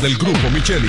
del grupo Micheli.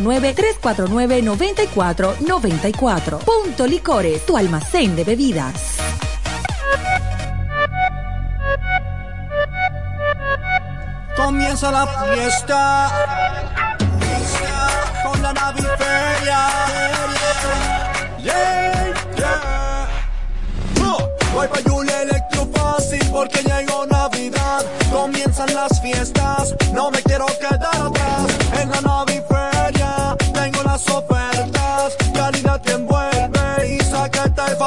809-349-9494. Punto Licores, tu almacén de bebidas. Comienza la fiesta con la naviferia. Yeah, yeah. Oh, voy pa' Electro Fácil porque llegó Navidad. Comienzan las fiestas, no me quiero quedar atrás. En la naviferia tengo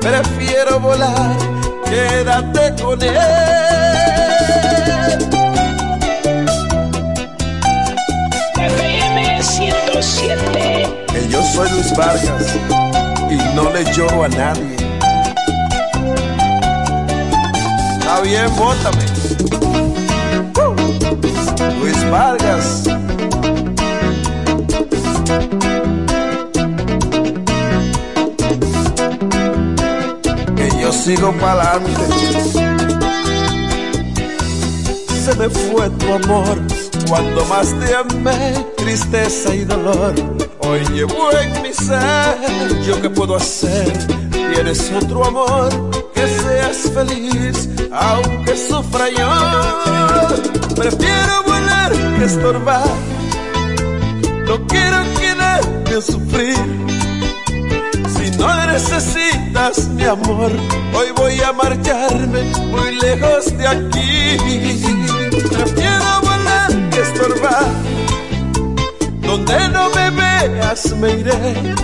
Prefiero volar, quédate con él. FM 107. Que yo soy Luis Vargas y no le lloro a nadie. Está bien, bótame. Se me fue tu amor cuando más te amé, tristeza y dolor. Hoy llevo en mi ser, ¿yo qué puedo hacer? Tienes otro amor, que seas feliz, aunque sufra yo. Prefiero volar que estorbar, no quiero quedarte a sufrir. Si no mi amor, hoy voy a marcharme muy lejos de aquí. Prefiero volar que estorbar, donde no me veas me iré.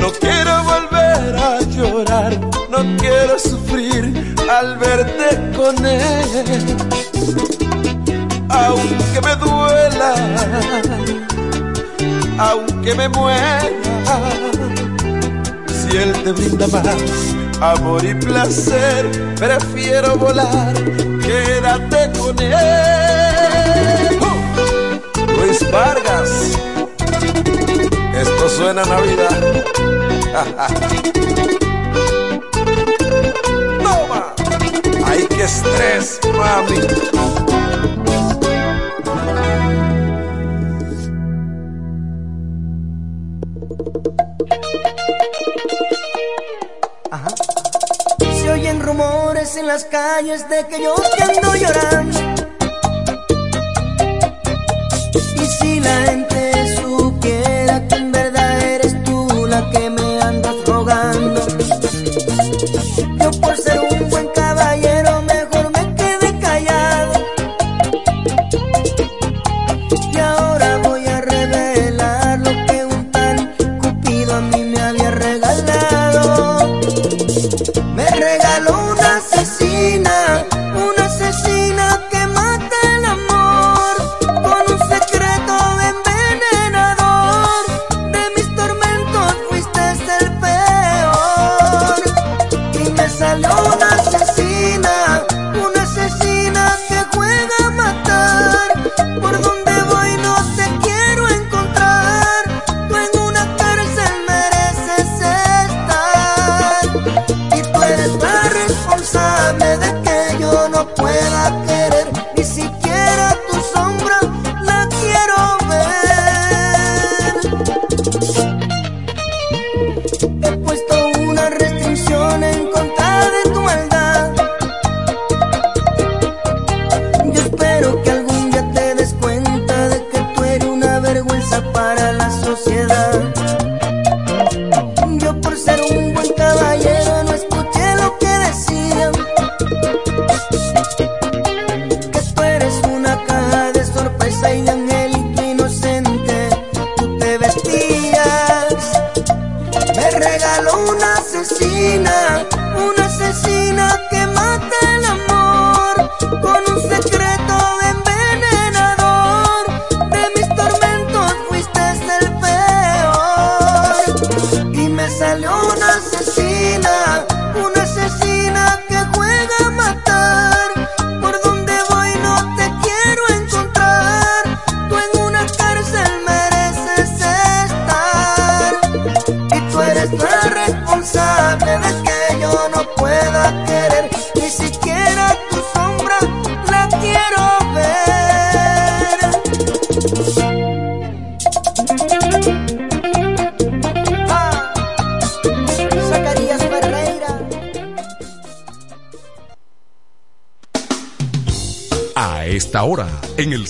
No quiero volver a llorar, no quiero sufrir al verte con él. Aunque me duela, aunque me muera, él te brinda más amor y placer, prefiero volar, quédate con él. ¡Uh! Luis Vargas, esto suena a Navidad. Toma, ay que estrés, mami. En las calles de que yo te ando llorando. Y si la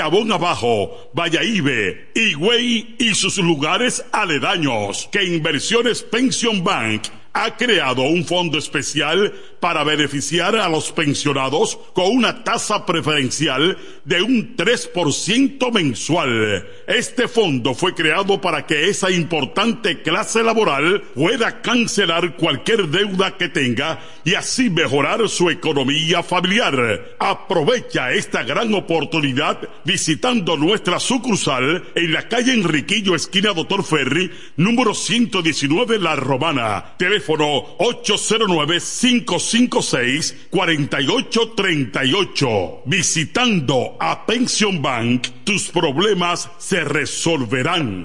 Chabón Abajo, Vallaibe, Higüey y sus lugares aledaños que Inversiones Pension Bank ha creado un fondo especial para beneficiar a los pensionados con una tasa preferencial de un 3% mensual. Este fondo fue creado para que esa importante clase laboral pueda cancelar cualquier deuda que tenga y así mejorar su economía familiar. Aprovecha esta gran oportunidad visitando nuestra sucursal en la calle Enriquillo, esquina Doctor Ferry, número 119 La Romana. Teléfono 809 556 4838. Visitando a Pension Bank, tus problemas se resolverán.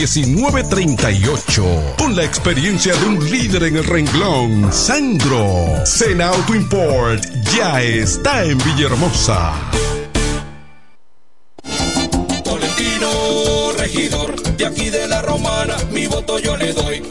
1938. Con la experiencia de un líder en el renglón, Sandro. Sena Auto Import ya está en Villahermosa. Tolentino, regidor, de aquí de la romana, mi voto yo le doy.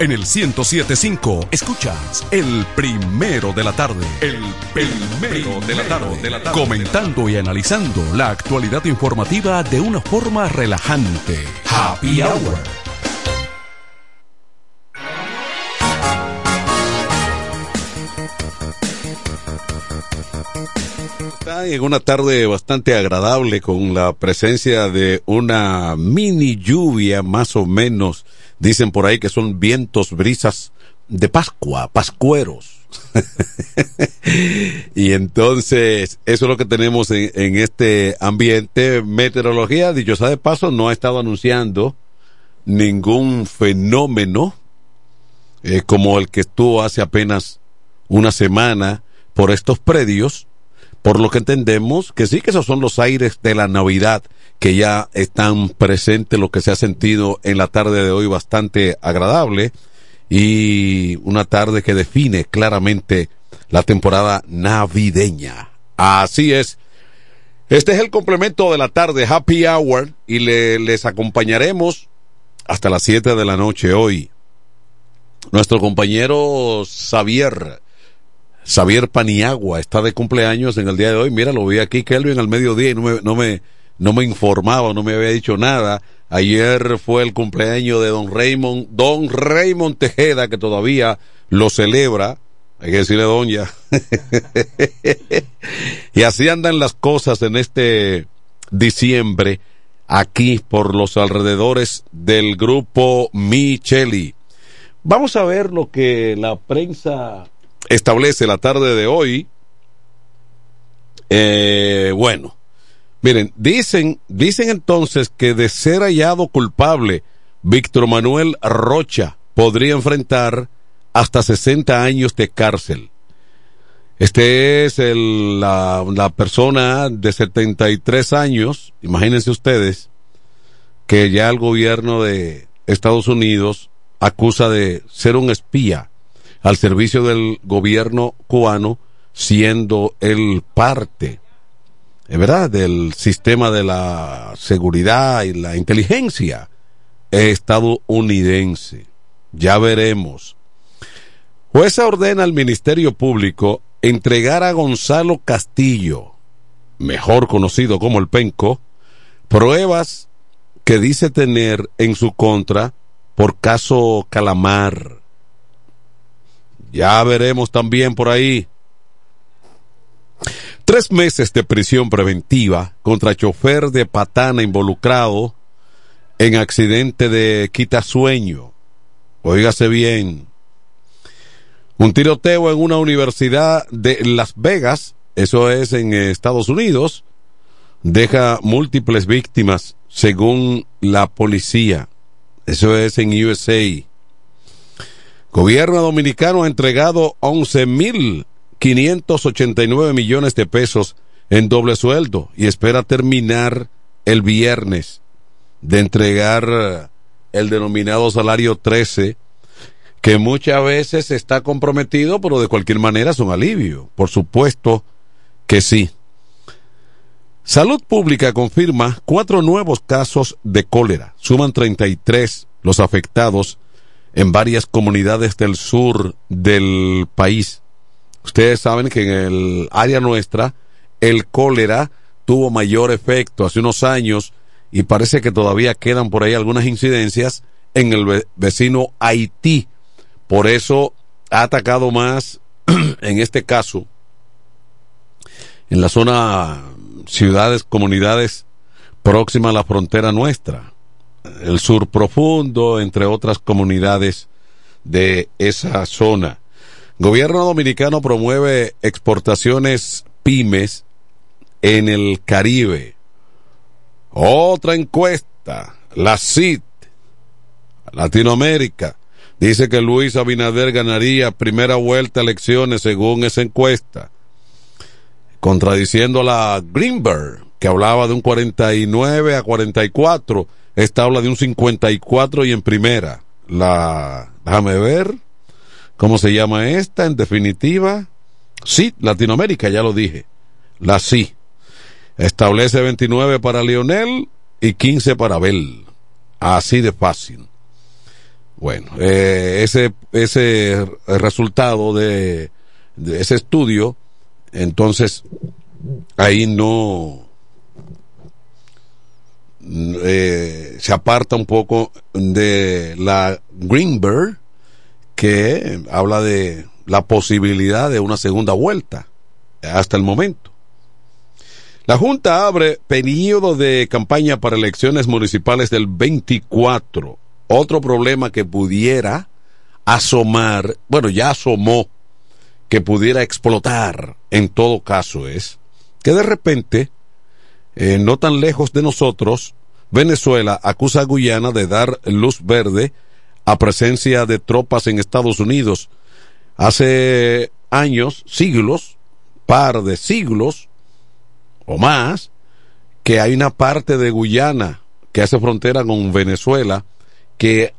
En el 1075 escuchas el primero de la tarde. El primero de la tarde. De la tarde. Comentando y analizando la actualidad informativa de una forma relajante. Happy Hour. Está en una tarde bastante agradable con la presencia de una mini lluvia más o menos Dicen por ahí que son vientos, brisas de Pascua, pascueros. y entonces, eso es lo que tenemos en, este ambiente. Meteorología, dicho sea de paso, no ha estado anunciando ningún fenómeno eh, como el que estuvo hace apenas una semana por estos predios. Por lo que entendemos que sí que esos son los aires de la Navidad que ya están presentes, lo que se ha sentido en la tarde de hoy bastante agradable y una tarde que define claramente la temporada navideña. Así es. Este es el complemento de la tarde Happy Hour y le, les acompañaremos hasta las 7 de la noche hoy. Nuestro compañero Xavier, Xavier Paniagua está de cumpleaños en el día de hoy. Mira, lo vi aquí, Kelvin, al mediodía y no me, no me, no me informaba, no me había dicho nada. Ayer fue el cumpleaños de don Raymond, don Raymond Tejeda, que todavía lo celebra. Hay que decirle don ya. y así andan las cosas en este diciembre, aquí por los alrededores del grupo Micheli. Vamos a ver lo que la prensa establece la tarde de hoy. Eh, bueno, Miren, dicen, dicen entonces que de ser hallado culpable, Víctor Manuel Rocha podría enfrentar hasta 60 años de cárcel. Este es el, la, la persona de 73 años, imagínense ustedes, que ya el gobierno de Estados Unidos acusa de ser un espía al servicio del gobierno cubano, siendo el parte ¿verdad? Del sistema de la seguridad y la inteligencia estadounidense. Ya veremos. Jueza ordena al Ministerio Público entregar a Gonzalo Castillo, mejor conocido como el Penco, pruebas que dice tener en su contra por caso Calamar. Ya veremos también por ahí. Tres meses de prisión preventiva contra chofer de patana involucrado en accidente de quitasueño. Óigase bien. Un tiroteo en una universidad de Las Vegas, eso es en Estados Unidos, deja múltiples víctimas según la policía. Eso es en USA. Gobierno dominicano ha entregado 11.589 millones de pesos en doble sueldo y espera terminar el viernes de entregar el denominado salario 13, que muchas veces está comprometido, pero de cualquier manera es un alivio. Por supuesto que sí. Salud Pública confirma cuatro nuevos casos de cólera. Suman 33 los afectados en varias comunidades del sur del país. Ustedes saben que en el área nuestra el cólera tuvo mayor efecto hace unos años y parece que todavía quedan por ahí algunas incidencias en el vecino Haití. Por eso ha atacado más en este caso en la zona ciudades, comunidades próximas a la frontera nuestra el sur profundo, entre otras comunidades de esa zona. Gobierno dominicano promueve exportaciones pymes en el Caribe. Otra encuesta, la CIT, Latinoamérica, dice que Luis Abinader ganaría primera vuelta elecciones según esa encuesta, contradiciendo a la Greenberg, que hablaba de un 49 a 44 esta habla de un 54 y en primera. La, déjame ver, ¿cómo se llama esta? En definitiva, sí, Latinoamérica, ya lo dije. La sí. Establece 29 para Lionel y 15 para Abel. Así de fácil. Bueno, eh, ese, ese resultado de, de ese estudio, entonces, ahí no, eh, se aparta un poco de la Greenberg, que habla de la posibilidad de una segunda vuelta hasta el momento. La Junta abre periodo de campaña para elecciones municipales del 24. Otro problema que pudiera asomar, bueno, ya asomó, que pudiera explotar en todo caso es que de repente eh, no tan lejos de nosotros, Venezuela acusa a Guyana de dar luz verde a presencia de tropas en Estados Unidos. Hace años, siglos, par de siglos o más, que hay una parte de Guyana que hace frontera con Venezuela que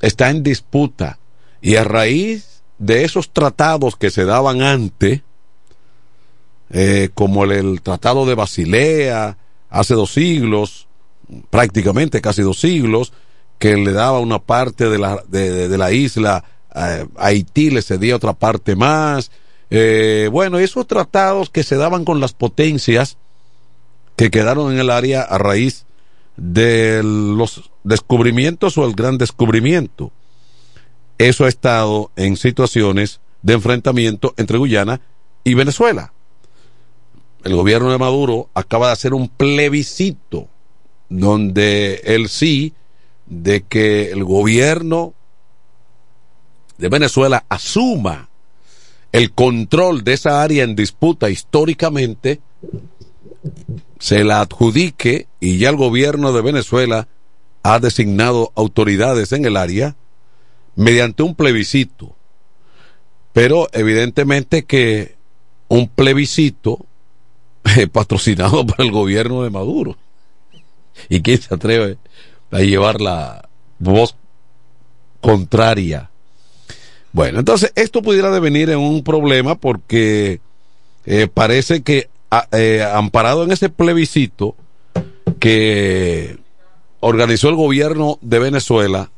está en disputa y a raíz de esos tratados que se daban antes, eh, como el, Tratado de Basilea hace dos siglos, prácticamente casi dos siglos, que le daba una parte de la, de, la isla a Haití, le cedía otra parte más. Eh, bueno, esos tratados que se daban con las potencias que quedaron en el área a raíz de los descubrimientos o el gran descubrimiento. Eso ha estado en situaciones de enfrentamiento entre Guyana y Venezuela el gobierno de Maduro acaba de hacer un plebiscito donde él sí de que el gobierno de Venezuela asuma el control de esa área en disputa históricamente, se la adjudique y ya el gobierno de Venezuela ha designado autoridades en el área mediante un plebiscito. Pero evidentemente que un plebiscito patrocinado por el gobierno de Maduro. ¿Y quién se atreve a llevar la voz contraria? Bueno, entonces esto pudiera devenir en un problema porque eh, parece que eh, amparado en ese plebiscito que organizó el gobierno de Venezuela,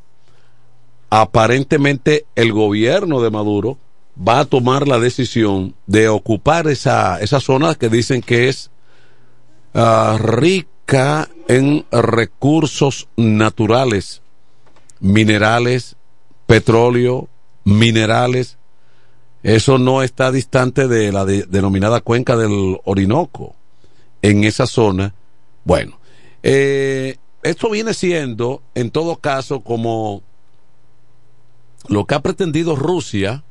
aparentemente el gobierno de Maduro va a tomar la decisión de ocupar esa, esa zona que dicen que es uh, rica en recursos naturales, minerales, petróleo, minerales. Eso no está distante de la de- denominada cuenca del Orinoco. En esa zona, bueno, eh, esto viene siendo, en todo caso, como lo que ha pretendido Rusia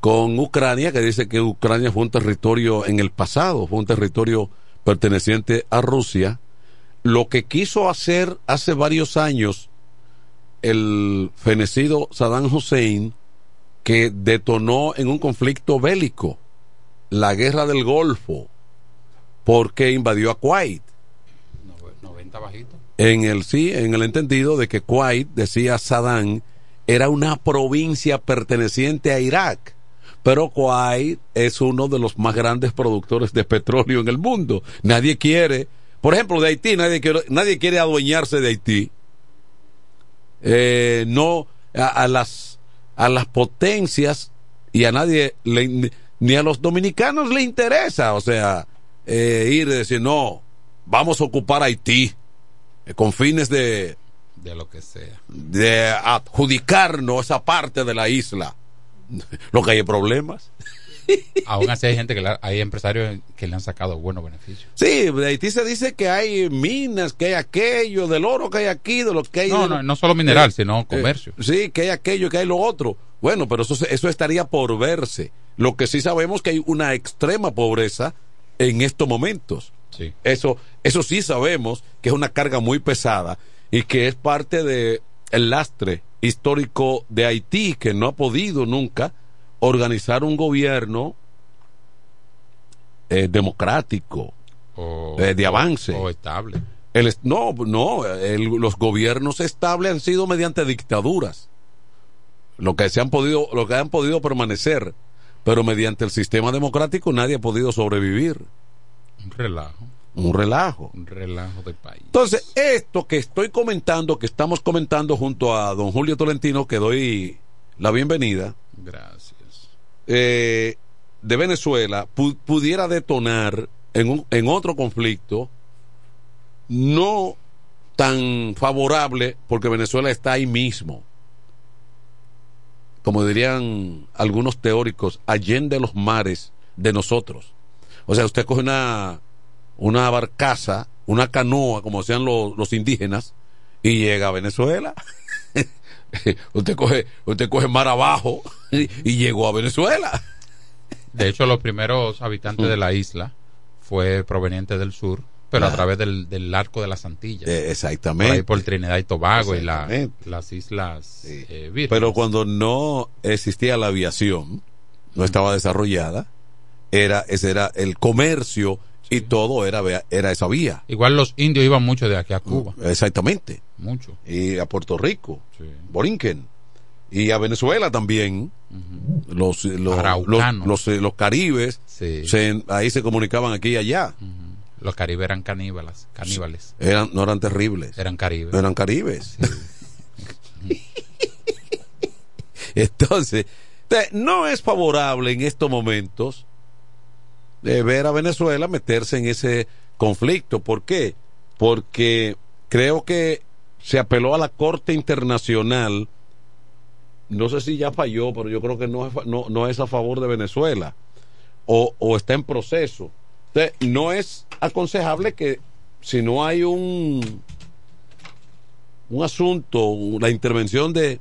con Ucrania, que dice que Ucrania fue un territorio en el pasado, fue un territorio perteneciente a Rusia, lo que quiso hacer hace varios años el fenecido Saddam Hussein, que detonó en un conflicto bélico, la guerra del Golfo, porque invadió a Kuwait. 90 bajito. En el sí, en el entendido de que Kuwait, decía Saddam, era una provincia perteneciente a Irak. Pero Kuwait es uno de los más grandes productores de petróleo en el mundo. Nadie quiere, por ejemplo, de Haití, nadie quiere, nadie quiere adueñarse de Haití. Eh, no a, a las a las potencias y a nadie le- ni a los dominicanos le interesa, o sea, eh, ir y decir no, vamos a ocupar Haití eh, con fines de De lo que sea. de adjudicarnos esa parte de la isla. Lo que hay problemas. Aún así hay gente que la- hay empresarios que le han sacado buenos beneficios. Sí, de Haití se dice que hay minas, que hay aquello, del oro que hay aquí, de lo que hay. No, de no, no solo mineral, Eh, sino eh, comercio. sí, que hay aquello, que hay lo otro. Bueno, pero eso, eso estaría por verse. Lo que sí sabemos que hay una extrema pobreza en estos momentos. Sí. Eso, eso sí sabemos que es una carga muy pesada y que es parte de el lastre histórico de Haití que no ha podido nunca organizar un gobierno eh, democrático O, eh, de avance. O estable. El no, no, el- los gobiernos estables han sido mediante dictaduras. Lo que se han podido, lo que han podido permanecer, pero mediante el sistema democrático nadie ha podido sobrevivir. Un relajo. Un relajo. Un relajo de país. Entonces, esto que estoy comentando, que estamos comentando junto a don Julio Tolentino, que doy la bienvenida, Gracias. eh, de Venezuela, pu- pudiera detonar en, un- en otro conflicto no tan favorable, porque Venezuela está ahí mismo. Como dirían algunos teóricos, allende los mares de nosotros. O sea, usted coge una, una barcaza, una canoa, como decían los, los indígenas, y llega a Venezuela. usted coge, usted coge mar abajo y, y llegó a Venezuela. De hecho, los primeros habitantes de la isla fue proveniente del sur, pero a Ah. través del, del arco de las Antillas. Eh, Por exactamente. ahí por Trinidad y Tobago y la- las islas eh. Pero cuando no existía la aviación, no estaba desarrollada, era ese era el comercio y todo era era esa vía. Igual los indios iban mucho de aquí a Cuba. Exactamente. Mucho. Y a Puerto Rico, Borinquen. Y a Venezuela también. Los, los, los, eh, los caribes, se- ahí se comunicaban aquí y allá. Los caribes eran caníbales. caníbales. Eran, no eran terribles. Eran caribes. Eran caribes. Entonces, no es favorable en estos momentos de ver a Venezuela meterse en ese conflicto. ¿Por qué? Porque creo que se apeló a la Corte Internacional. No sé si ya falló, pero yo creo que no es, no, no es a favor de Venezuela. O, o está en proceso. Entonces, no es aconsejable que si no hay un un asunto, la intervención de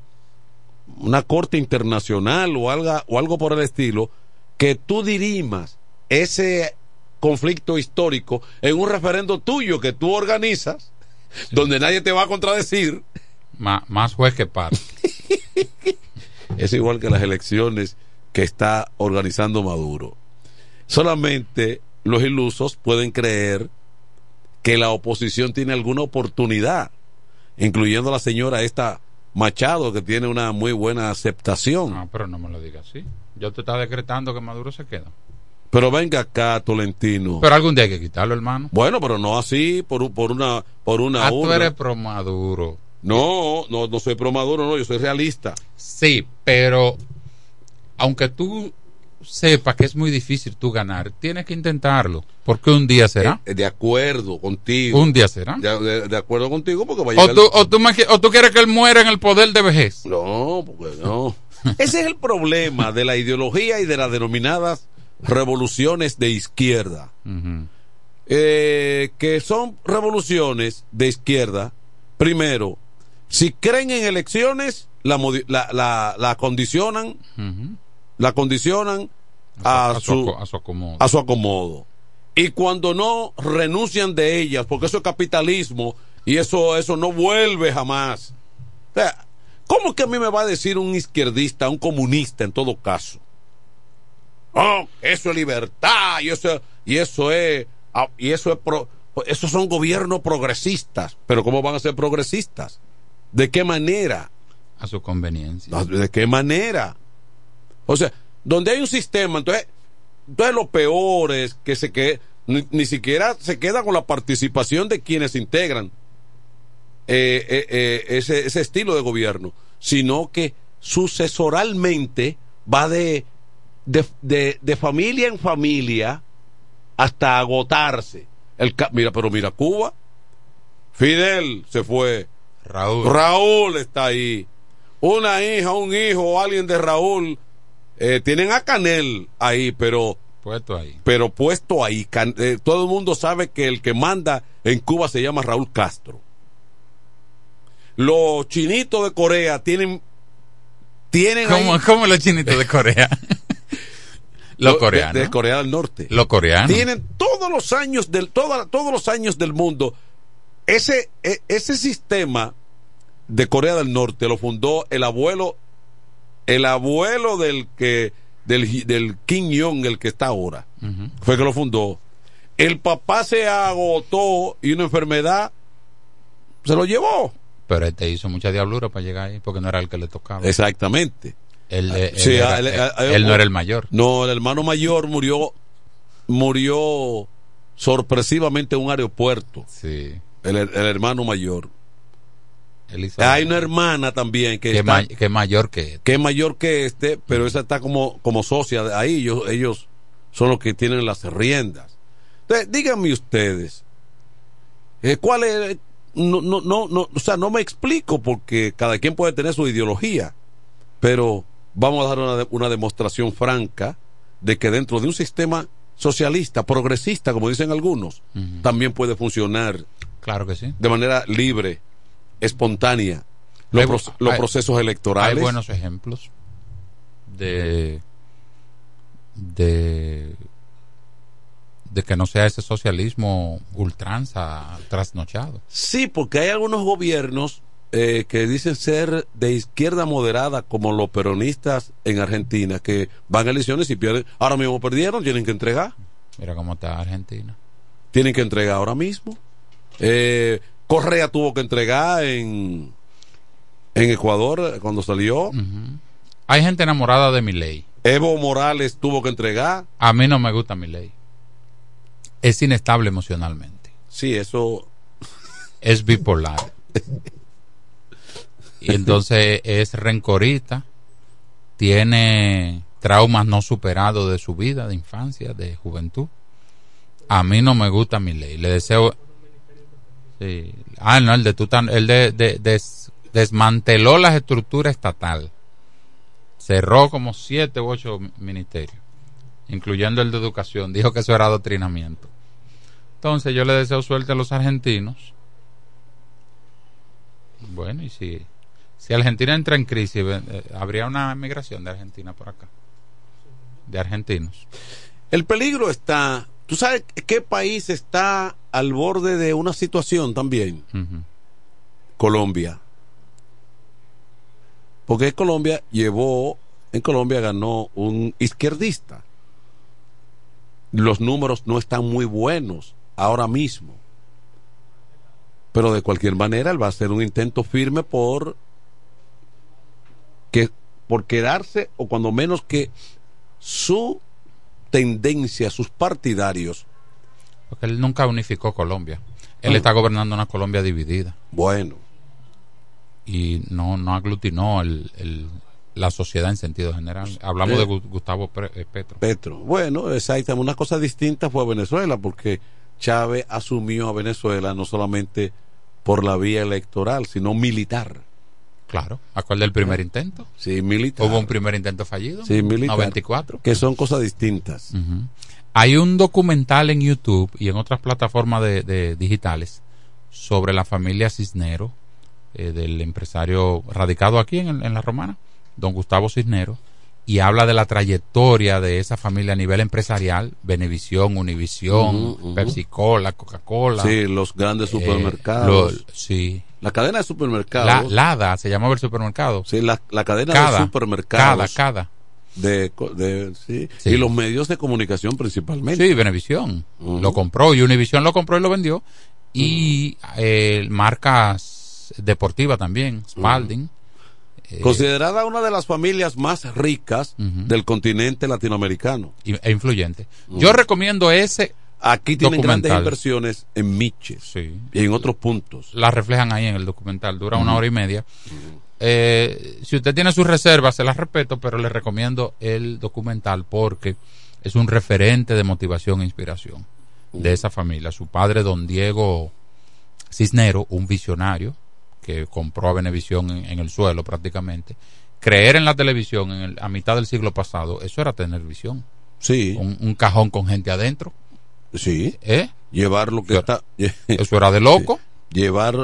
una corte internacional o algo, o algo por el estilo, que tú dirimas ese conflicto histórico en un referendo tuyo que tú organizas, donde nadie te va a contradecir. Má- más juez que par. Es igual que las elecciones que está organizando Maduro. Solamente los ilusos pueden creer que la oposición tiene alguna oportunidad, incluyendo la señora esta Machado, que tiene una muy buena aceptación. No, pero no me lo digas así. Yo te está decretando que Maduro se queda. Pero venga acá, Tolentino. Pero algún día hay que quitarlo, hermano. Bueno, pero no así, por, un- por una, por una Ah, tú eres pro Maduro. No, no, no soy pro Maduro, no, yo soy realista. Sí, pero aunque tú sepa que es muy difícil tú ganar, tienes que intentarlo. Porque un día será. Eh, de acuerdo contigo. Un día será. De, de- de acuerdo contigo porque va a O llegar- tú, o, tú, me qui- o tú quieres que él muera en el poder de vejez. No, porque no. Ese es el problema de la ideología y de las denominadas revoluciones de izquierda. Eh, que son revoluciones de izquierda. Primero, si creen en elecciones, la, la, la, la condicionan, la condicionan a, A su a acomodo. a su acomodo. Y cuando no renuncian de ellas, porque eso es capitalismo y eso, eso no vuelve jamás. O sea, ¿cómo que a mí me va a decir un izquierdista, un comunista en todo caso? Oh, eso es libertad y eso, y eso es, ah, y eso es pro- esos son gobiernos progresistas. Pero ¿cómo van a ser progresistas? ¿De qué manera? A su conveniencia. ¿De qué manera? O sea, donde hay un sistema, entonces, entonces lo peor es que se que ni, ni siquiera se queda con la participación de quienes integran eh, eh, eh, ese, ese estilo de gobierno, sino que sucesoralmente va de, de, de- de familia en familia hasta agotarse. El, mira, pero mira, Cuba, Fidel se fue. Raúl. Raúl está ahí. Una hija, un hijo alguien de Raúl. eh, tienen a Canel ahí, pero Puesto ahí. pero puesto ahí. Can- eh, todo el mundo sabe que el que manda en Cuba se llama Raúl Castro. Los chinitos de Corea tienen. tienen ¿Cómo, ahí- cómo los chinitos de Corea? los coreanos. De, Corea del Norte. Los coreanos. Tienen todos los años del, toda- todos los años del mundo. Ese, e- ese sistema de Corea del Norte lo fundó el abuelo, el abuelo del que, del, del Kim Jong, el que está ahora. Ujú. Fue que lo fundó. El papá se agotó y una enfermedad se lo llevó. Pero este hizo mucha diablura para llegar ahí porque no era el que le tocaba. Exactamente. Él, él Sí, era- él- él- él- él no era el mayor. No, el hermano mayor murió, murió sorpresivamente en un aeropuerto. Sí. El, el hermano mayor. Hay una hermana también que, que, está- ma- que es mayor que que es mayor que este, pero esa está como, como socia de ahí. Ellos, ellos son los que tienen las riendas. Entonces, díganme ustedes, eh, ¿cuál es? No, no, no, no, o sea, no me explico porque cada quien puede tener su ideología, pero vamos a dar una, una demostración franca de que dentro de un sistema socialista, progresista, como dicen algunos, también puede funcionar Claro que sí. de manera libre, espontánea, los, Hay bu- proce- los hay- procesos electorales. Hay buenos ejemplos de de de que no sea ese socialismo ultranza trasnochado. Sí, porque hay algunos gobiernos eh, que dicen ser de izquierda moderada, como los peronistas en Argentina, que van a elecciones y pierden. Ahora mismo perdieron, tienen que entregar. Mira cómo está Argentina. Tienen que entregar ahora mismo. Eh, Correa tuvo que entregar en, en Ecuador eh, cuando salió. Hay gente enamorada de mi ley. Evo Morales tuvo que entregar. A mí no me gusta mi ley. Es inestable emocionalmente. Sí, eso. Es bipolar. y entonces es rencorita. Tiene traumas no superados de su vida, de infancia, de juventud. A mí no me gusta mi ley. Le deseo. Sí. Ah, no, el de Tutan, el de, de- des- desmanteló la estructura estatal. Cerró como siete u ocho ministerios, incluyendo el de educación. Dijo que eso era adoctrinamiento. Entonces yo le deseo suerte a los argentinos. Bueno, y si, si Argentina entra en crisis, eh, habría una migración de Argentina por acá. De argentinos. El peligro está. ¿Tú sabes qué país está al borde de una situación también? Colombia. Porque Colombia llevó, en Colombia ganó un izquierdista. Los números no están muy buenos ahora mismo. Pero de cualquier manera él va a hacer un intento firme por que por quedarse o cuando menos que su tendencia, sus partidarios. Porque él nunca unificó Colombia. Él Ah. está gobernando una Colombia dividida. Bueno. Y no, no aglutinó el, el- la sociedad en sentido general. Hablamos Eh. de Gu- Gustavo eh, Petro. Petro. Bueno, exactamente. Una cosa distinta fue Venezuela, porque Chávez asumió a Venezuela no solamente por la vía electoral, sino militar. Claro. ¿Acuerda el primer intento? Sí, militar. Hubo un primer intento fallido. Sí, militar. 94. Que son cosas distintas. Hay un documental en YouTube y en otras plataformas de, de digitales sobre la familia Cisnero, eh, del empresario radicado aquí en, en la Romana, don Gustavo Cisnero, y habla de la trayectoria de esa familia a nivel empresarial, Benevisión, Univisión, Ujú, ujú. Pepsi Cola, Coca-Cola. Sí, los grandes eh, supermercados. lo- sí. La cadena de supermercados. La, Lada, se llamaba el supermercado. Sí, la, la cadena Cada, de supermercados. cada, cada. De, de- sí. Sí. Y los medios de comunicación principalmente. Sí, Benevisión. Lo compró y Univision lo compró y lo vendió. Y eh, marcas deportivas también, Spalding. Eh, Considerada una de las familias más ricas del continente latinoamericano. e influyente. Yo recomiendo ese. Aquí tienen grandes documental. inversiones en Miches Sí. y en otros puntos. La reflejan ahí en el documental. Dura una hora y media. Eh, si usted tiene sus reservas, se las respeto, pero le recomiendo el documental porque es un referente de motivación e inspiración de esa familia. Su padre, don Diego Cisnero, un visionario que compró a Venevisión en, en el suelo prácticamente. Creer en la televisión en el- a mitad del siglo pasado, eso era tener visión. Sí. Un, un cajón con gente adentro. Sí. ¿Eh? Llevar lo que está. Eso era de loco. Llevar.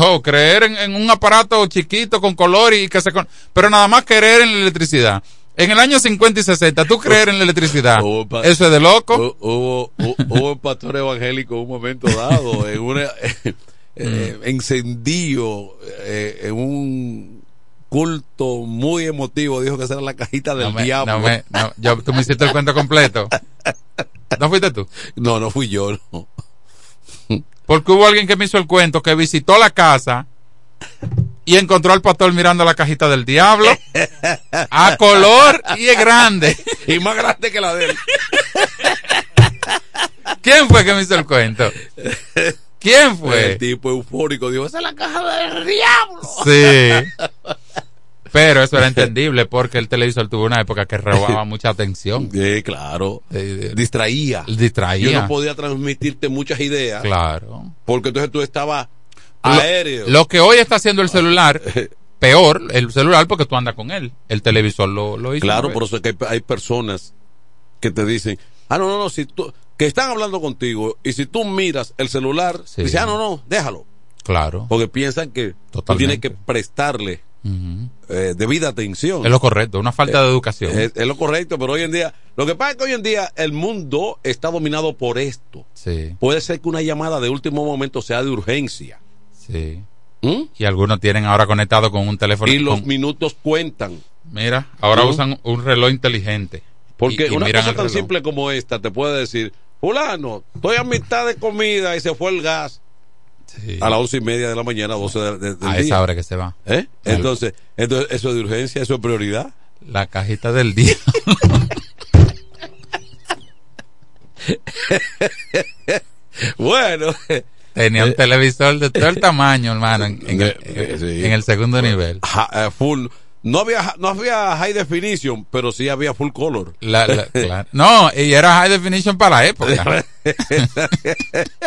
Oh, creer en, en un aparato chiquito con color y que se con- pero nada más creer en la electricidad en el año 50 y 60 tú creer en la electricidad Hubo pa- eso es de loco hu- Hubo, hu- hubo un pastor evangélico en un momento dado, en un Mm. encendido, eh, en un culto muy emotivo, dijo que esa era la cajita del no me- diablo. no me- no, yo- tú me hiciste el cuento completo no fuiste tú No, no fui yo, no. porque hubo alguien que me hizo el cuento que visitó la casa y encontró al pastor mirando la cajita del diablo a color y es grande y más grande que la de él ¿quién fue que me hizo el cuento? ¿quién fue? El tipo eufórico dijo, esa es la caja del diablo. Sí. Pero eso era entendible porque el televisor tuvo una época que robaba mucha atención. Sí, claro. Distraía. Distraía. Yo no podía transmitirte muchas ideas. Claro. Porque entonces tú estabas Lo- aéreo. Lo, que hoy está haciendo el celular, peor, el celular porque tú andas con él. El televisor lo, lo hizo. Claro, por eso es que hay, hay personas que te dicen, ah, no, no, no, si tú, que están hablando contigo y si tú miras el celular, Sí. dices, ah, no, no, déjalo. Claro. Porque piensan que tú Totalmente. tienes que prestarle eh, debida atención. Es lo correcto, una falta de educación. Es, es lo correcto, pero hoy en día, lo que pasa es que hoy en día el mundo está dominado por esto. Sí, Puede ser que una llamada de último momento sea de urgencia. sí. ¿Mm? Y algunos tienen ahora conectado con un teléfono. Y los con- minutos cuentan. mira, ahora ¿Mm? usan un reloj inteligente. Porque Y- y una cosa tan reloj. simple como esta te puede decir, fulano, estoy a mitad de comida y se fue el gas. Sí. A las once y media de la mañana, doce de, de- del A día. esa hora que se va. ¿Eh? Entonces, entonces, eso es de urgencia, eso es prioridad. La cajita del día. bueno. Tenía un Eh, televisor de todo el tamaño, hermano, en, en el, sí. en el segundo nivel. Ja- eh, full. No había, no había high definition, pero sí había full color. La- la- claro. No, y era high definition para la época.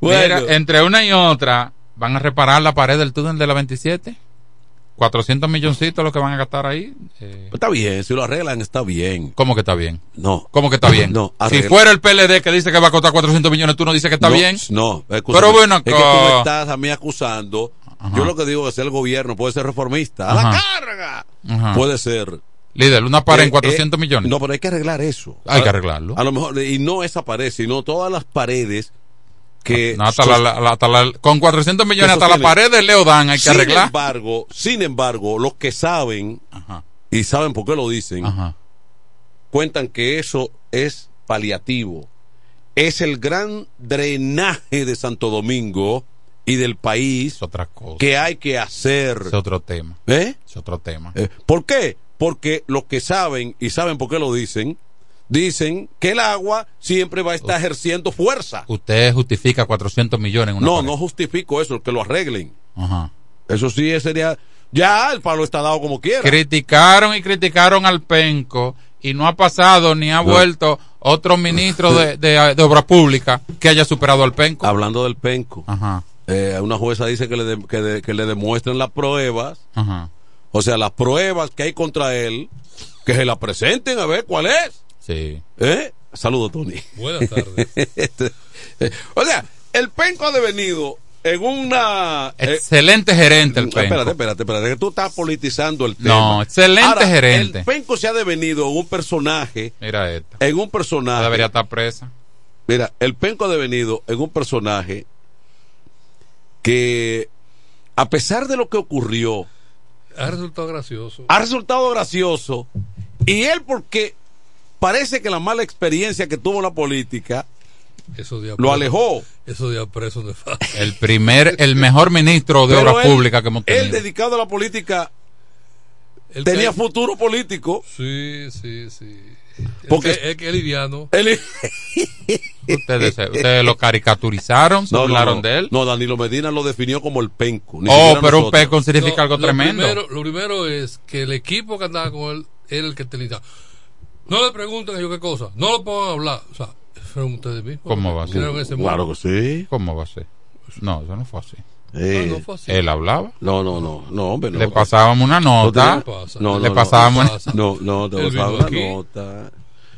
Bueno. Mira, entre una y otra van a reparar la pared del túnel de la 27. 400 milloncitos lo que van a gastar ahí. Eh, Está bien, si lo arreglan está bien. ¿Cómo que está bien? No. ¿Cómo que está bien? No, si fuera el PLD que dice que va a costar 400 millones, tú no dices que está no, bien. No. Pero bueno, es que tú me estás a mí acusando. Yo lo que digo es el gobierno puede ser reformista. ¡A la carga! Ajá. Puede ser. Líder, una pared Eh, en 400 eh, millones. No, pero hay que arreglar eso. Hay que arreglarlo. A lo mejor, y no esa pared, sino todas las paredes que. No, hasta la- la- hasta la- con 400 millones hasta la sostienen. pared de Leodán hay que sin arreglar. embargo, sin embargo, los que saben y saben por qué lo dicen, cuentan que eso es paliativo. Es el gran drenaje de Santo Domingo y del país otra cosa. que hay que hacer. Es otro tema. ¿Eh? Es otro tema. Eh, ¿Por qué? Porque los que saben y saben por qué lo dicen, dicen que el agua siempre va a estar ejerciendo fuerza. Usted justifica 400 millones en una No, pared. no justifico eso, que lo arreglen. Ajá. Eso sí sería. Ya el palo está dado como quiera. Criticaron y criticaron al penco y no ha pasado ni ha vuelto otro ministro de, de, de obra pública que haya superado al penco. Hablando del penco, Ajá, eh, una jueza dice que le, de- que, de- que le demuestren las pruebas, ajá. o sea, las pruebas que hay contra él, que se las presenten a ver cuál es. Sí. ¿Eh? Saludos, Tony. Buenas tardes. Este, eh, o sea, el penco ha devenido en una. eh, Excelente gerente el penco. Espérate, espérate, espérate, que tú estás politizando el tema. No, excelente Ahora, gerente. El penco se ha devenido en un personaje, Mira esta. en un personaje. Debería estar presa. Mira, el penco ha devenido en un personaje que, a pesar de lo que ocurrió, Ha resultado gracioso. ha resultado gracioso. Y él, porque parece que la mala experiencia que tuvo en la política Eso de lo alejó. Eso de preso de. El primer, el mejor ministro de Pero obras él- públicas que hemos Él, tenido. dedicado a la política, El tenía que- futuro político. Sí, sí, sí. Porque- Es que, liviano. Él- Ustedes, se- ustedes lo caricaturizaron, se No, no, burlaron no. de él. No, Danilo Medina lo definió como el penco. ni Oh, pero un penco significa No, algo lo tremendo. Primero, lo primero es que el equipo que andaba con él era el que tenía. No le pregunten a ellos qué cosa. No lo pongan a hablar. O sea, fueron ustedes mismos. ¿Cómo va a ser? Claro que sí. ¿Cómo va a ser? No, eso no fue así. Eh, No, no fue así. Él hablaba. no, no, no, no, hombre, no. Le pasábamos una nota. No, le pasábamos no una-. No, te Él vas a vino dar aquí. nota.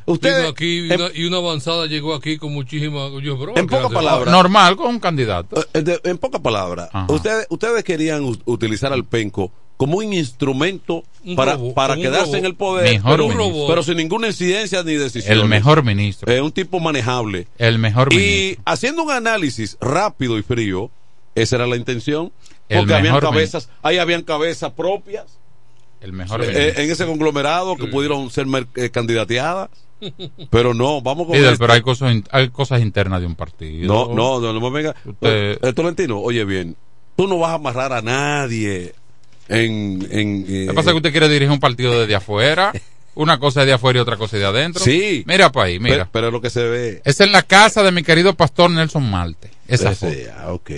Ustedes, aquí y en, una, y una avanzada llegó aquí con muchísima. Yo, En ¿qué pocas palabras. normal con un candidato. eh, de- en pocas palabras, ustedes, ustedes querían utilizar al penco como un instrumento Un para, para quedarse en el poder, Mejor pero, pero sin ninguna incidencia ni decisión. El mejor ministro. Es un tipo manejable. El mejor Y ministro. haciendo un análisis rápido y frío, esa era la intención. El Porque habían cabezas, ahí habían cabezas propias El mejor eh, en ese conglomerado que pudieron ser eh, candidateadas. Pero no, vamos con Líder, pero hay cosas, hay cosas internas de un partido. No, no, no, no me venga. Usted- Eh, Tolentino, oye bien, tú no vas a amarrar a nadie en... en eh, Lo que pasa es que usted quiere dirigir un partido desde afuera. Una cosa es de afuera y otra cosa es de adentro. Sí. Mira para ahí, pero, mira. pero es lo que se ve. Esa es la casa de mi querido pastor Nelson Marte. Esa Ese, foto. ah, ok.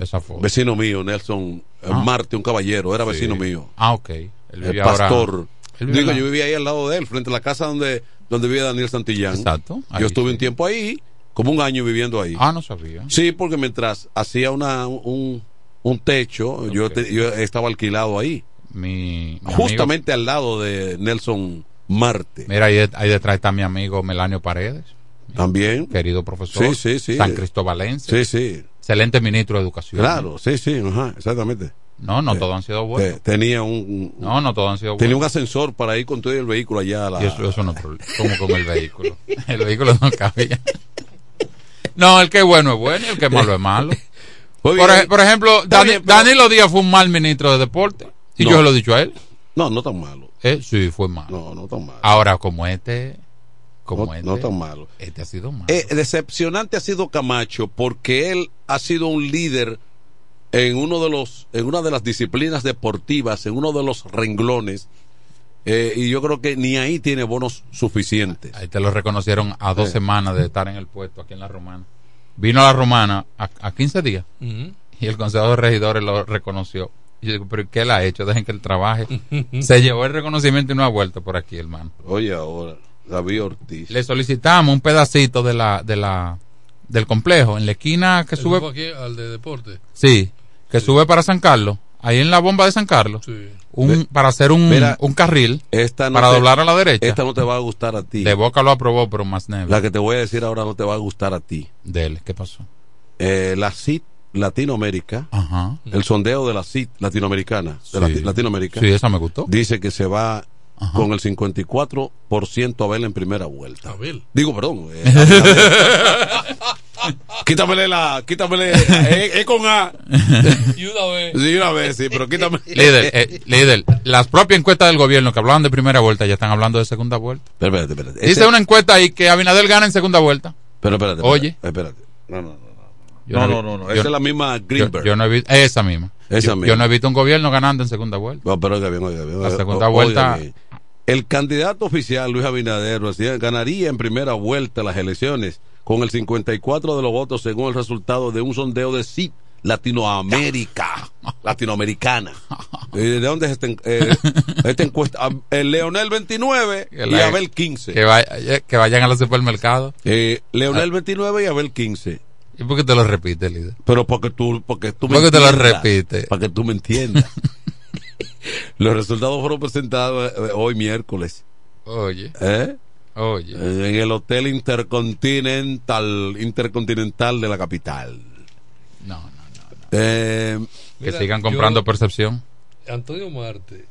Esa foto. Vecino mío, Nelson eh, Ah. Marte, un caballero, era Sí. vecino mío. Ah, ok. Él El ahora- pastor. Él Digo, yo vivía ahí al lado de él, frente a la casa donde, donde vivía Daniel Santillán. Exacto. Ahí Yo estuve sí. un tiempo ahí, como un año viviendo ahí. Ah, no sabía. Sí, porque mientras hacía una, un, un techo, yo, te- yo estaba alquilado ahí. Mi, mi Justamente al lado de Nelson Marte. mira, ahí, ahí detrás está mi amigo Melanio Paredes, También. querido profesor. Sí, sí, sí. San Cristobalense. Sí, sí. Excelente ministro de educación. Claro, sí, sí, ajá, exactamente. No, no Eh, todos han sido buenos. Te- tenía un, No, no todos han sido tenía un ascensor para ir con todo el vehículo allá a la eso, eso no. Como con el vehículo. El vehículo no cabía. No, el que es bueno es bueno y el que es malo es malo. Por, por ejemplo, Dani- Danilo Díaz fue un mal ministro de deporte. Y No. yo se lo he dicho a él. No, no tan malo. Eh, sí, fue malo. No, no tan malo. Ahora, como este. Como no, este. no tan malo. Este ha sido malo. Eh, decepcionante ha sido Camacho porque él ha sido un líder en uno de los en una de las disciplinas deportivas, en uno de los renglones eh, y yo creo que ni ahí tiene bonos suficientes. Ahí te lo reconocieron a dos semanas de estar en el puesto aquí en la Romana. Vino a la Romana a, a 15 días y el Consejo de Regidores lo reconoció. Y yo digo, ¿pero qué él ha hecho? Dejen que él trabaje. Se llevó el reconocimiento y no ha vuelto por aquí, hermano. Oye, ahora David Ortiz. Le solicitamos un pedacito de la, de la, del complejo en la esquina que Eso sube. aquí al de deporte. Sí, que sube para San Carlos. Ahí en la bomba de San Carlos. Sí. Un, para hacer un, Mira, un carril. Esta no para te- doblar a la derecha. Esta no te va a gustar a ti. De Boca lo aprobó, pero más negro. La que te voy a decir ahora no te va a gustar a ti. De él, ¿qué pasó? Eh, la CIT Latinoamérica, Ajá. el sondeo de la CIT latinoamericana, de Sí. Lati- Latinoamérica, Sí, esa me gustó. dice que se va con el 54% a Abel en primera vuelta. Abel. Digo, perdón. eh, Abel. quítamele la, quítamele, eh, es con A. Y una vez. Sí, una vez, sí, pero quítame. líder, eh, líder, las propias encuestas del gobierno que hablaban de primera vuelta ya están hablando de segunda vuelta. Pero espérate, espérate. Dice Ese- una encuesta ahí que Abinader gana en segunda vuelta. Pero espérate, Oye. espérate. espérate. No, no, no. No. Yo No, no, no, yo- Esa es la misma Greenberg. yo no he visto, esa misma. Esa yo, misma. yo no he visto un gobierno ganando en segunda vuelta. No, pero oiga bien, oiga bien. La oiga- segunda o- vuelta- bien. El candidato oficial, Luis Abinader, ganaría en primera vuelta las elecciones con el 54 de los votos según el resultado de un sondeo de CIP Latinoamérica, latinoamericana. Eh, ¿De dónde es este, eh, esta encuesta? Ah, El Leonel 29 Que y Abel 15. Que, vaya- que vayan a los supermercados. Eh, Leonel 29 y Abel 15. ¿Y por qué te lo repites, líder? Pero porque tú, porque tú ¿Por qué te lo repites? Para que tú me entiendas. Los resultados fueron presentados eh, hoy miércoles. Oye. ¿Eh? Oye. En el Hotel Intercontinental, Intercontinental de la capital. No, no, Eh, Que Mira, sigan comprando yo- percepción. Antonio Marte,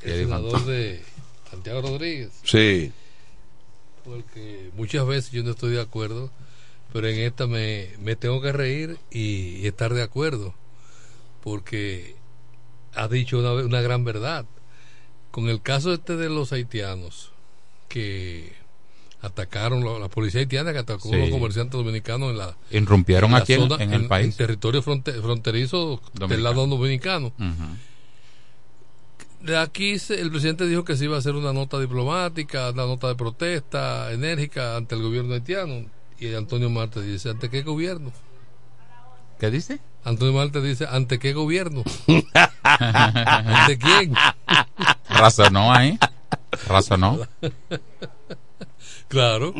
¿Qué el senador de Santiago Rodríguez, sí. porque muchas veces yo no estoy de acuerdo, pero en esta me, me tengo que reír y, y estar de acuerdo, porque ha dicho una, una gran verdad. Con el caso este de los haitianos, que atacaron, la, la policía haitiana que atacó Sí. a los comerciantes dominicanos en la... Irrumpieron la aquí en, zona- en el país. En territorio fronte- fronterizo del Dominicano. lado dominicano. De aquí se- el presidente dijo que se iba a hacer una nota diplomática, una nota de protesta enérgica ante el gobierno haitiano. Y Antonio Marte dice, ¿ante qué gobierno? ¿Qué dice? Antonio Marte dice, ¿ante qué gobierno? ¿Ante quién? Razonó ahí. Razonó. Claro,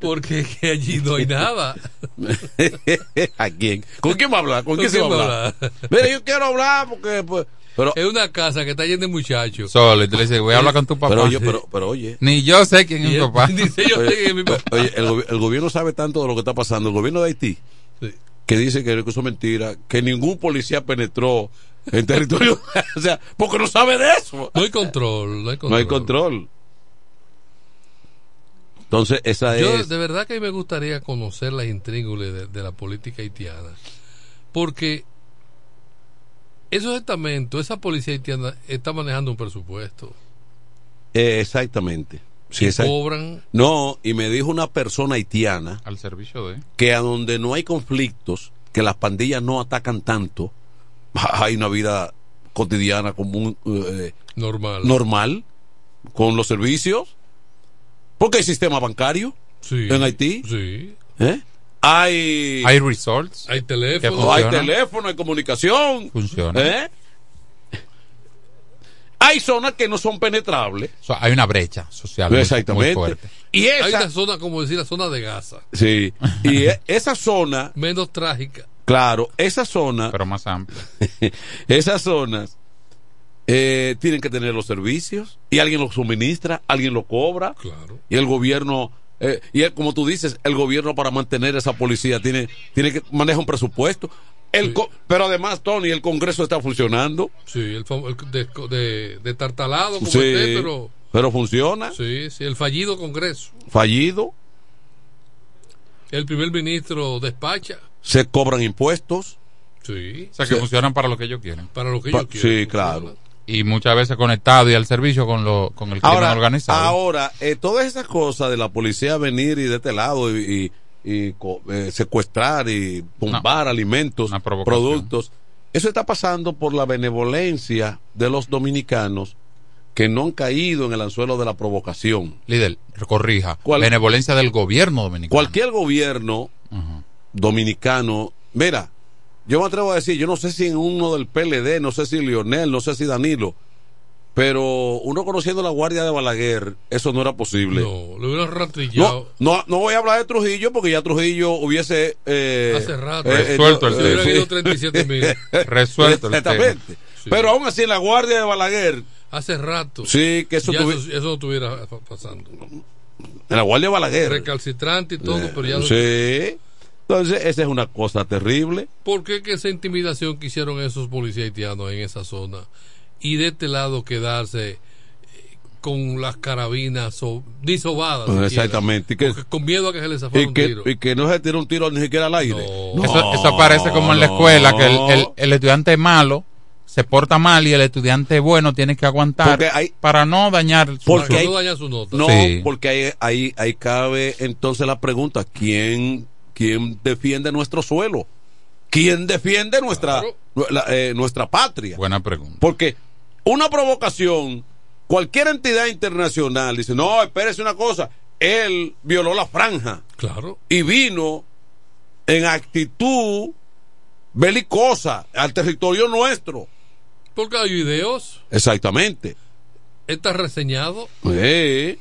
porque es que allí no hay nada. ¿A quién? ¿Con quién va a hablar? ¿Con ¿Con quién se va a quién va a hablar? hablar? Mira, yo quiero hablar porque pues, pero Es una casa que está llena de muchachos. Solo. Y tú le dices, voy a hablar con tu papá. pero oye, pero, pero oye. Ni yo sé quién es mi papá. dice, yo sé que es mi papá. Oye, el, gobi- el gobierno sabe tanto de lo que está pasando. El gobierno de Haití, Sí. que dice que eso es mentira, que ningún policía penetró en territorio. o sea, porque no sabe de eso. No hay control, no hay control. No hay control. Entonces, esa Yo es. de verdad que me gustaría conocer las intríngulas de, de la política haitiana. Porque esos estamentos, esa policía haitiana está manejando un presupuesto. eh, exactamente. Sí, exact- cobran. No, y me dijo una persona haitiana Al servicio de. que a donde no hay conflictos, que las pandillas no atacan tanto, hay una vida cotidiana común, eh, Normal. normal, con los servicios, porque hay sistema bancario Sí. en Haití, Sí. ¿eh? Hay, Hay resorts. Hay teléfono. hay teléfono, hay comunicación, Funciona. ¿eh? hay zonas que no son penetrables, O sea, hay una brecha social muy- muy, exactamente, fuerte. y Hay esa, una zona, como decir, la zona de Gaza. sí, y e- esa zona, Menos trágica. claro, esa zona Pero más amplia. esas zonas eh, tienen que tener los servicios y alguien los suministra, alguien lo cobra Claro. y el gobierno eh, y como tú dices, el gobierno para mantener esa policía tiene tiene que maneja un presupuesto. El Sí. co- pero además, Tony, el Congreso está funcionando. Sí, el, de, de, de tartalado como Sí, esté, pero. pero funciona. Sí, sí, el fallido Congreso. Fallido, El primer ministro despacha. se cobran impuestos. Sí. O sea, que Sí. funcionan para lo que ellos quieren. Para lo que Pa- yo quiero. sí, claro. Y muchas veces conectado y al servicio con, lo, con el crimen organizado. ahora eh, todas esas cosas de la policía venir y de este lado y, y- eh, secuestrar y tumbar alimentos, productos, eso está pasando por la benevolencia de los dominicanos que no han caído en el anzuelo de la provocación. Líder, corrija. ¿Cuál? Benevolencia del gobierno dominicano. Cualquier gobierno dominicano, mira, yo me atrevo a decir, yo no sé si en uno del PLD, no sé si Lionel, no sé si Danilo, pero uno conociendo la Guardia de Balaguer, eso no era posible. No, lo hubieran No, ratrillado. no, no voy a hablar de Trujillo porque ya Trujillo hubiese eh, Hace rato. Resuelto el Se tema. hubieran sí. ido 37 mil. Resuelto el Exactamente. Sí. Pero aún así en la Guardia de Balaguer, Hace rato. sí, que eso, tuvi- eso, estuviera pa- pasando. en la Guardia de Balaguer. Recalcitrante y todo, pero ya. Sí. Entonces, esa es una cosa terrible. ¿Por qué que esa intimidación que hicieron esos policías haitianos en esa zona? Y de este lado quedarse eh, con las carabinas so, ni sobadas. siquiera. Exactamente. Y que, con miedo a que se les zafara y un que, tiro. y que no se tire un tiro ni siquiera al aire. No. Eso, eso parece como en la escuela, que el, el- el estudiante malo se porta mal y el estudiante bueno tiene que aguantar hay- para no dañar su Porque hay- no dañar su nota. No, Sí. porque ahí, ahí, ahí cabe entonces la pregunta, ¿quién, quién defiende nuestro suelo? ¿Quién defiende nuestra, Claro. nu- la- eh, nuestra patria? Buena pregunta. Porque una provocación, cualquier entidad internacional dice, no, espérese una cosa, él violó la franja Claro. y vino en actitud belicosa al territorio nuestro. Porque hay videos. Exactamente. Está reseñado. Sí.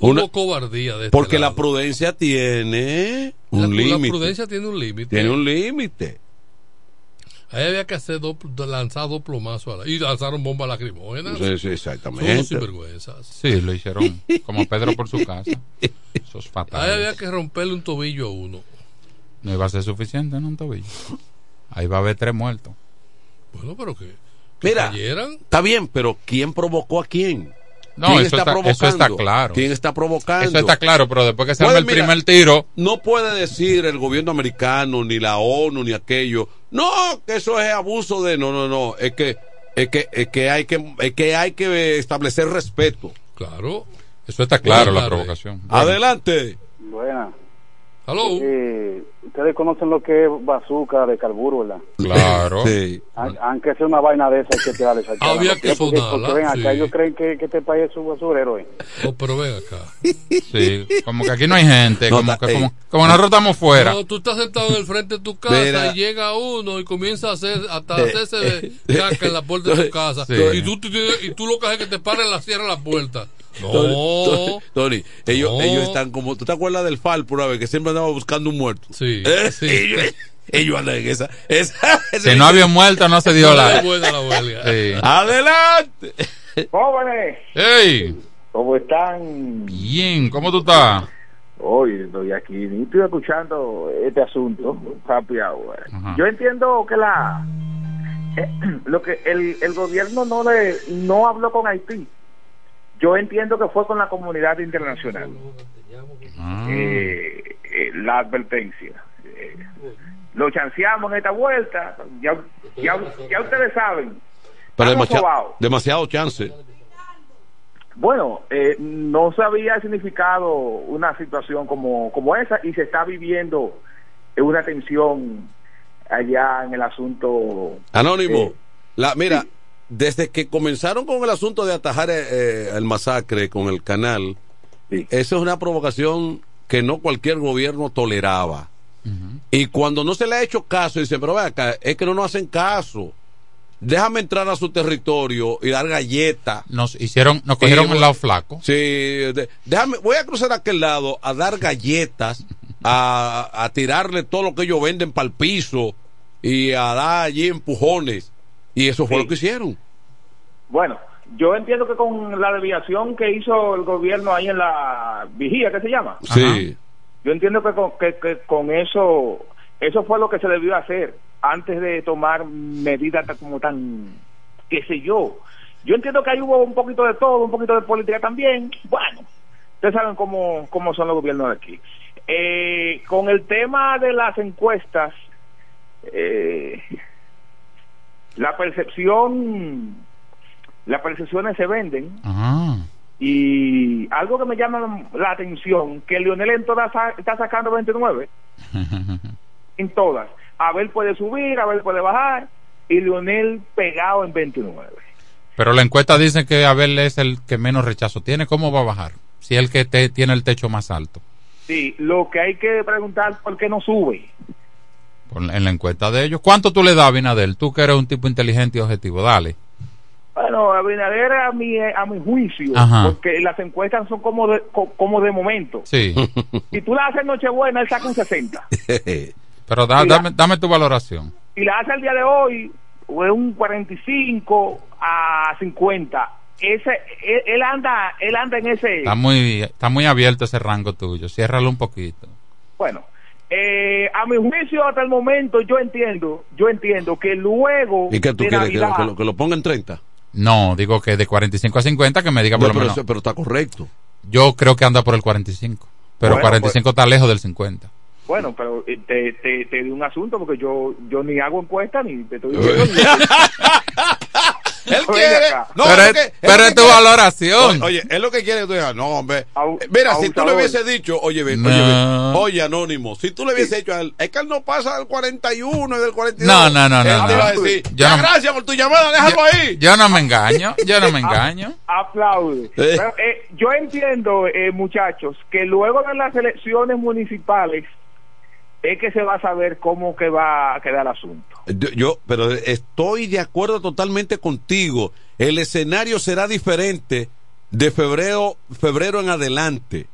Hubo Una- cobardía de este porque lado. la prudencia tiene La- un la límite. prudencia tiene un límite. Tiene un límite. Ahí había que hacer dos, lanzar dos plomazos a la- y lanzaron bombas lacrimógenas. Sí, sí, Son exactamente. unos sinvergüenzas. Sí, lo hicieron como Pedro por su casa. Eso es Ahí fatal. había que romperle un tobillo a uno. No iba a ser suficiente, ¿no? Un tobillo. Ahí va a haber tres muertos. Bueno, pero que, que Mira, cayeran. está bien, pero ¿quién provocó a quién? No, ¿Quién eso está- eso está claro. ¿Quién está provocando? Eso está claro, pero después que se arme el mira, primer tiro, No puede decir el gobierno americano, ni la ONU, ni aquello. No, que eso es abuso de. No, no, no. Es que, es que, es que hay que, es que hay que establecer respeto. Claro. eso está claro, la provocación. Adelante. Buena. Aló. Eh, ustedes conocen lo que es bazooka de carburo, ¿verdad? Claro. Sí. Aunque sea una vaina de esa, hay que tirarle esa cara. Había ¿Por que sonarla, Porque ven acá, sí. ellos creen que, que este país es un basurero, ¿eh? Oh, pero ven acá. Sí, como que aquí no hay gente, No, como está- que como, como nosotros estamos fuera. No, tú estás sentado en el frente de tu casa Mira. y llega uno y comienza a hacer hasta hacerse caca en la puerta de tu casa Sí. y tú y tú lo que haces es que te paran la cierra la puerta. No. Tony, Tony, ellos, No. ellos están como. ¿Tú te acuerdas del Falpo una vez que siempre andaba buscando un muerto? Sí, ¿Eh? sí. Ellos, ellos andan en esa. esa, Si no había muerto, no se dio No la. buena la huelga. Sí. Adelante. Jóvenes, ¡Ey! ¿cómo están? Bien, ¿cómo tú estás? Hoy estoy aquí, ni estoy escuchando este asunto, Happy Hour. Ajá. Yo entiendo que la eh, lo que el, el gobierno no le no habló con Haití. Yo entiendo que fue con la comunidad internacional. Ah. Eh, eh, la advertencia. Eh, lo chanceamos en esta vuelta. Ya, ya, ya ustedes saben. Pero demasiado, demasiado chance. Bueno, eh, no se había significado una situación como, como esa y se está viviendo una tensión allá en el asunto. Anónimo, Eh, la, mira, desde que comenzaron con el asunto de atajar eh, eh, el masacre con el canal, eso es una provocación que no cualquier gobierno toleraba. Y cuando no se le ha hecho caso, dicen, pero ve acá, es que no nos hacen caso. Déjame entrar a su territorio y dar galletas. Nos hicieron, nos cogieron Y, el lado flaco. Sí, de- déjame, voy a cruzar a aquel lado a dar galletas, a, a tirarle todo lo que ellos venden para el piso y a dar allí empujones. Y eso fue Sí. lo que hicieron. Bueno, yo entiendo que con la desviación que hizo el gobierno ahí en la vigía, ¿qué se llama? Sí. Yo entiendo que con, que, que con eso, eso fue lo que se debió hacer antes de tomar medidas como tan, qué sé yo. Yo entiendo que ahí hubo un poquito de todo, un poquito de política también. Bueno, ustedes saben cómo, cómo son los gobiernos de aquí. Eh, con el tema de las encuestas, eh, la percepción, las percepciones se venden. Y algo que me llama la atención, que Lionel en todas está sacando 29, en todas. Abel puede subir, Abel puede bajar, y Lionel pegado en 29. Pero la encuesta dice que Abel es el que menos rechazo tiene. ¿Cómo va a bajar? Si es el que te- tiene el techo más alto. Sí, lo que hay que preguntar por qué no sube. En la encuesta de ellos. ¿Cuánto tú le das, Abinadel? Tú que eres un tipo inteligente y objetivo. Dale. Bueno, Abinader a mi, a mi juicio, Ajá. porque las encuestas son como de, co- como de momento. Sí. Si tú la haces Nochebuena, él saca un 60. Pero da- dame, dame tu valoración. Si la hace el día de hoy, fue un 45 a 50. Ese, él, él anda, él anda en ese. Está muy, está muy abierto ese rango tuyo. Ciérralo un poquito. Bueno, eh, a mi juicio hasta el momento yo entiendo, yo entiendo que luego ¿Y qué tú de quieres? Que, Navidad, que lo, que lo ponga en 30. No, digo que de 45 a 50 que me diga por No, lo pero, menos. eso- pero está correcto. Yo creo que anda por el 45. Pero Bueno, 45 está lejos del 50. bueno, pero eh, te, te, te di un asunto porque yo yo ni hago encuesta ni te estoy diciendo. Él quiere. No, Pero es que- pero es tu quiere- valoración. Oye, es lo que quiere que tú digas. No, hombre. Au- Mira, si tú le abusador. hubiese dicho, oye, ve, No. oye, oye, Anónimo, si tú le hubiese dicho a él, es que él no pasa del 41 y del 42. No, no, no, no, Él te iba a no. decir, ya, no- gracias por tu llamada, déjalo ahí. Yo no me engaño. Yo no me engaño. Aplaude. Pero, eh, yo entiendo, eh, muchachos, que luego de las elecciones municipales, es que se va a saber cómo que va a quedar el asunto. Yo, yo- pero estoy de acuerdo totalmente contigo. El escenario será diferente de febrero, febrero en adelante.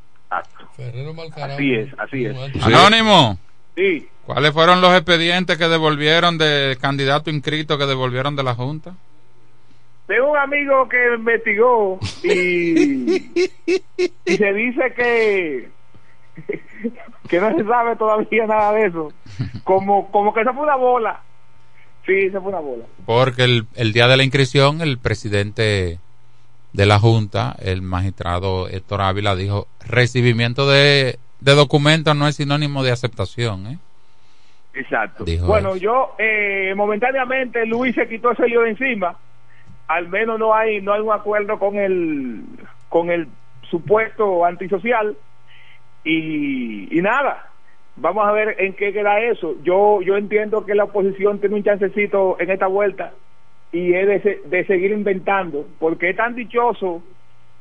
Malcarán. Así es, así es. Anónimo. Sí. ¿Cuáles fueron los expedientes que devolvieron de candidato inscrito que devolvieron de la Junta? Tengo un amigo que investigó y, y se dice que que no se sabe todavía nada de eso. Como como que esa fue una bola. Sí, esa fue una bola. Porque el, el día de la inscripción, el presidente de la Junta, el magistrado Héctor Ávila, dijo, recibimiento de, de documentos no es sinónimo de aceptación. ¿eh? Exacto. Dijo bueno, yo eh, momentáneamente Luis se quitó ese lío de encima. Al menos no hay no hay un acuerdo con el con el supuesto antisocial y, y nada. Vamos a ver en qué queda eso. Yo yo entiendo que la oposición tiene un chancecito en esta vuelta y es de, se- de seguir inventando, porque es tan dichoso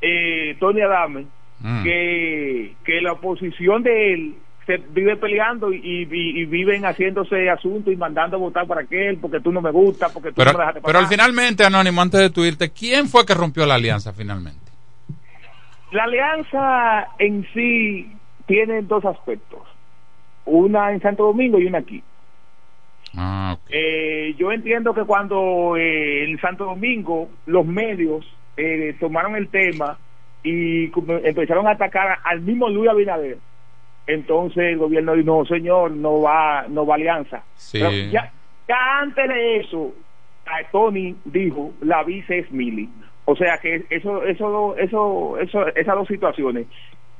eh, Tony Adame Mm. que, que la oposición de él se vive peleando y, y- y viven haciéndose asuntos y mandando a votar para aquel porque tú no me gusta, porque tú Pero, no me dejaste pero al finalmente, Anónimo, antes de tu irte, ¿quién fue que rompió la alianza finalmente? La alianza en sí tiene dos aspectos, una en Santo Domingo y una aquí. Ah. Eh, yo entiendo que cuando eh, en Santo Domingo los medios eh, tomaron el tema y empezaron a atacar al mismo Luis Abinader, entonces el gobierno dijo, no señor, no va, no va alianza. Sí. Pero ya, ya antes de eso, a Tony dijo, la vice es Mili. O sea que eso, eso, eso, eso, esas dos situaciones.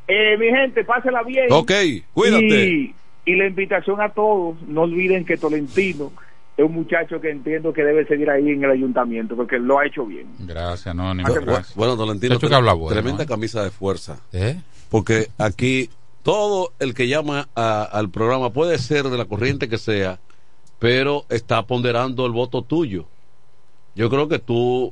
Eh, mi gente, pásela bien. Ok, cuídate. Y, y la invitación a todos, no olviden que Tolentino es un muchacho que entiendo que debe seguir ahí en el ayuntamiento porque lo ha hecho bien. Gracias, gracias. Bueno, Tolentino, Muchacho que habla bueno, tremenda ¿eh? camisa de fuerza. ¿Eh? Porque aquí todo el que llama a- al programa puede ser de la corriente que sea, pero está ponderando el voto tuyo. Yo creo que tú.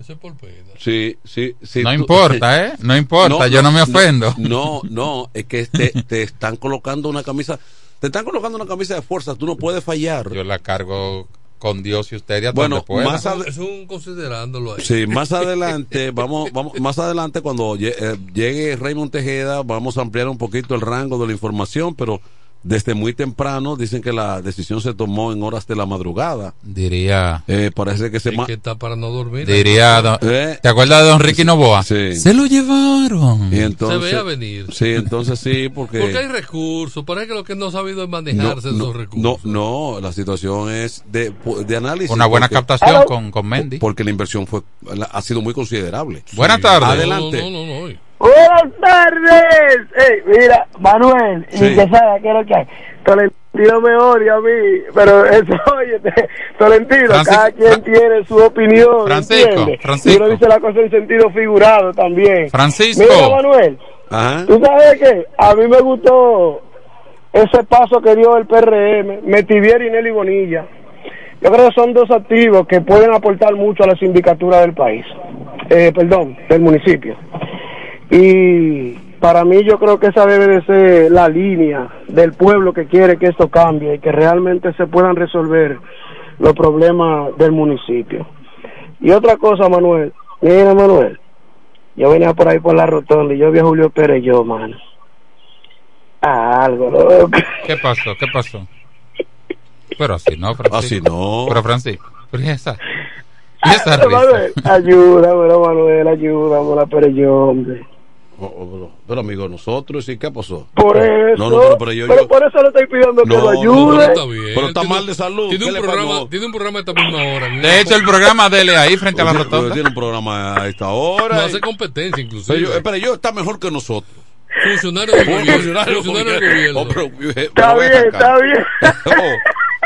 Sí, sí, sí. No tú- importa, ¿eh? No importa, yo no me ofendo. No, no, es que te, te están colocando una camisa. Te están colocando una camisa de fuerza, tú no puedes fallar. Yo la cargo con Dios y usted y a Bueno, donde pueda. más ad- Es un considerándolo ahí. Sí, más adelante, vamos, vamos, más adelante cuando eh, llegue Raymond Tejeda, vamos a ampliar un poquito el rango de la información, pero desde muy temprano dicen que la decisión se tomó en horas de la madrugada. Diría, Eh, parece que se que está para no dormir. diría, don- Eh. ¿te acuerdas de don Ricky Novoa? Sí. Se lo llevaron. Y entonces, Se veía venir. Sí, entonces sí, porque Porque hay recursos. Parece que lo que no ha sabido es manejarse no, esos recursos. no, no, la situación es de, de análisis. Una buena porque- captación con, con Mendy. Porque la inversión fue la- ha sido muy considerable. Buenas tardes. Adelante. No, no, no, no. Buenas tardes. Ey, mira, Manuel, Sí. y que sabe qué es lo que hay. Tolentino me odia a mí, pero eso, oye, Tolentino, Francisco- cada quien tiene su opinión. Francisco, ¿entiendes? Francisco. Y uno dice la cosa en sentido figurado también. Francisco. Mira, Manuel, Ajá. ¿tú sabes qué? A mí me gustó ese paso que dio el PRM, Metivier y Nelly Bonilla. Yo creo que son dos activos que pueden aportar mucho a la sindicatura del país, eh, perdón, del municipio. Y para mí yo creo que esa debe de ser la línea del pueblo que quiere que esto cambie y que realmente se puedan resolver los problemas del municipio. Y otra cosa, Manuel, mira Manuel, yo venía por ahí por la rotonda y yo vi a Julio Pérez yo, mano. Ah, algo, loco. ¿Qué pasó? ¿Qué pasó? Pero así no, Francisco. Así no. Pero Francisco, pero ¿y esa? ¿Y esa risa? Manuel, ayúdame, Manuel, ayúdame, Pérez yo, hombre. Pero, pero, amigo, nosotros, ¿y qué pasó? Por eso, No, no, pero, pero yo, yo- por eso le estoy pidiendo que lo no, ayude. pero está bien. Pero está mal de salud. Tiene ¿Qué un, programa, tiene un programa a esta misma hora. De hecho, el programa dele ahí frente a la rotonda. Tiene un programa a esta hora. No y- hace competencia, Pero inclusive. yo, espera, yo está mejor que nosotros. Funcionario del gobierno. Funcionario Funcionario del del gobierno. gobierno. Oh, pero, eh, Está pero bien, está bien.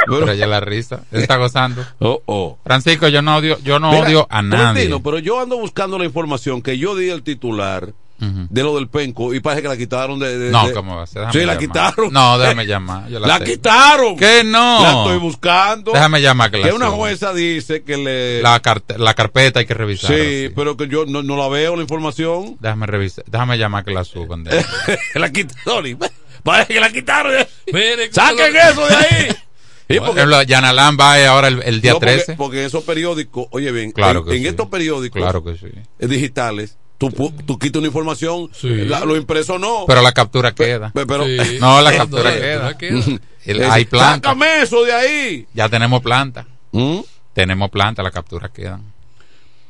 Oh, Pero la risa, él está gozando. oh, oh. Francisco, yo no odio, yo no Mira, odio a nadie. Pero yo ando buscando la información que yo di el titular Ujú. de lo del penco y parece que la quitaron de. de- No, de- ¿cómo va a ser? Déjame Sí, la llamar. quitaron. No, déjame llamar. Yo la, La quitaron. ¿Qué no? La estoy buscando. Déjame llamar que la Que una jueza dice que le. La, carte- la carpeta hay que revisar. sí, pero que yo no, no la veo la información. Déjame revisar, déjame llamar que la suban. de- la quitaron. Parece que la quitaron. Mire, ¡Saquen lo- eso de ahí! Sí, Por ejemplo, Yanalán va eh, ahora el, el día no, porque- 13. Porque, en esos periódicos, oye bien, Claro en, que en sí. estos periódicos Claro que sí. eh, digitales, tú, tú quitas una información, la- lo impreso no. Pero la captura queda. Pe- pero- Sí. No, la captura queda. captura queda. El- Es- hay planta. Sácame eso de ahí. Ya tenemos planta. ¿Mm? Tenemos planta, la captura queda.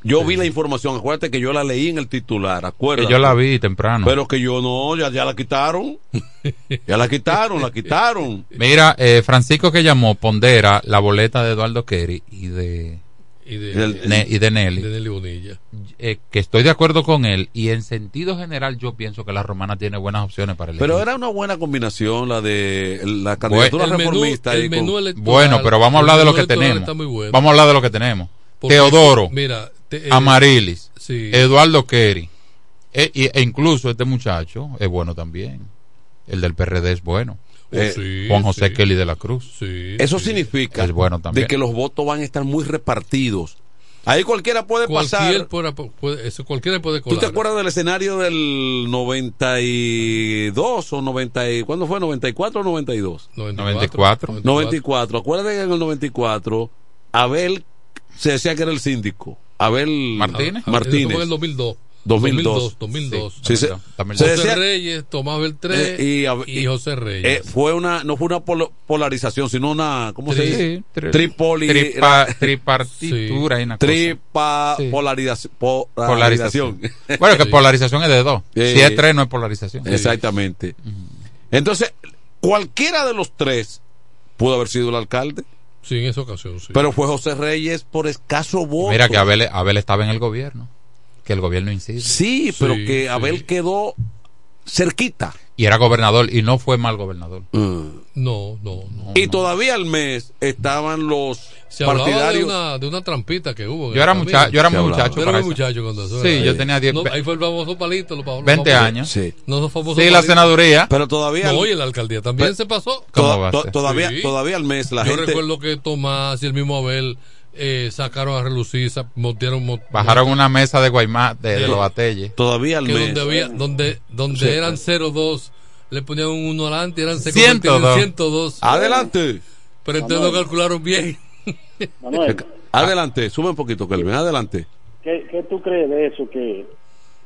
Yo vi la información, acuérdate que yo la leí en el titular, acuérdate. Yo la vi temprano. Pero que yo no, ya, ya la quitaron. ya la quitaron, la quitaron. Mira, eh, Francisco que llamó pondera la boleta de Eduardo Kerry y de Y de, El- Ne- y de Nelly. de Nelly Bonilla. Eh, que estoy de acuerdo con él y en sentido general yo pienso que la romana tiene buenas opciones para el Pero equipo. era una buena combinación la de la candidatura el menú- reformista. con- menú electoral- Bueno, pero vamos a hablar de lo menú que tenemos. bueno. Vamos a hablar de lo que tenemos. Porque, Teodoro, mira, te- eh, Amarilis, sí. Eduardo Kerry, e, y- e incluso este muchacho es bueno también. El del PRD es bueno. Oh, sí, Juan José sí. Kelly de la Cruz. Sí, Eso sí. significa Es bueno también. de que los votos van a estar muy repartidos. Ahí cualquiera puede Cualquier pasar. puede- eso, cualquiera puede ¿Tú colar. te acuerdas del escenario del 92 o 90 y, ¿cuándo fue? ¿94 o 92? 94. 94. Acuérdate que en el 94 Abel se decía que era el síndico. Abel Martínez. Eso Martínez. fue en el 2002. 2002. 2002. Sí, se- también se José decía- Reyes, Tomás Beltré Eh, y, y, José Reyes. eh, fue una, no fue una polarización, sino una, ¿cómo se Tri- dice? Sí, tri- Tripoli. tripa- tripartitura y una cosa. Tripa Sí. polarización. Polarización. Bueno, que Sí. polarización es de dos. Eh, si es tres, no es polarización. Exactamente. Entonces, cualquiera de los tres pudo haber sido el alcalde, Sí, en esa ocasión, sí. pero fue José Reyes por escaso voto. Mira que Abel, Abel estaba en el gobierno. Que el gobierno incide. Sí, pero que sí. Abel quedó cerquita. Y era gobernador y no fue mal gobernador. Mm. No, no, no. Y todavía al mes estaban los Se hablaba de partidarios. una, de una trampita que hubo. Yo era mucha- yo era muy hablaba. muchacho Yo era muy muchacho cuando eso. Sí, era. yo tenía 10, No, ahí fue el famoso palito. Los, los 20 famosos- años. Sí. No, los famosos Sí, la senaduría. Pero todavía. No, y en la alcaldía también Pero- se pasó. ¿Cómo to- va a to- ser? todavía, Sí. todavía al mes la Yo gente. recuerdo que Tomás y el mismo Abel eh, sacaron a relucir, montaron, mo- Bajaron una mesa de Guaymá de, de los batelles. Todavía al que mes. donde había, donde, donde Sí. eran 0-2, le ponían un 1 adelante, eran se 102. convertían en 102. Adelante. Pero entonces no calcularon bien. Manuel, Adelante. Sube un poquito, Kelvin. Adelante. ¿qué, qué tú crees de eso? Que,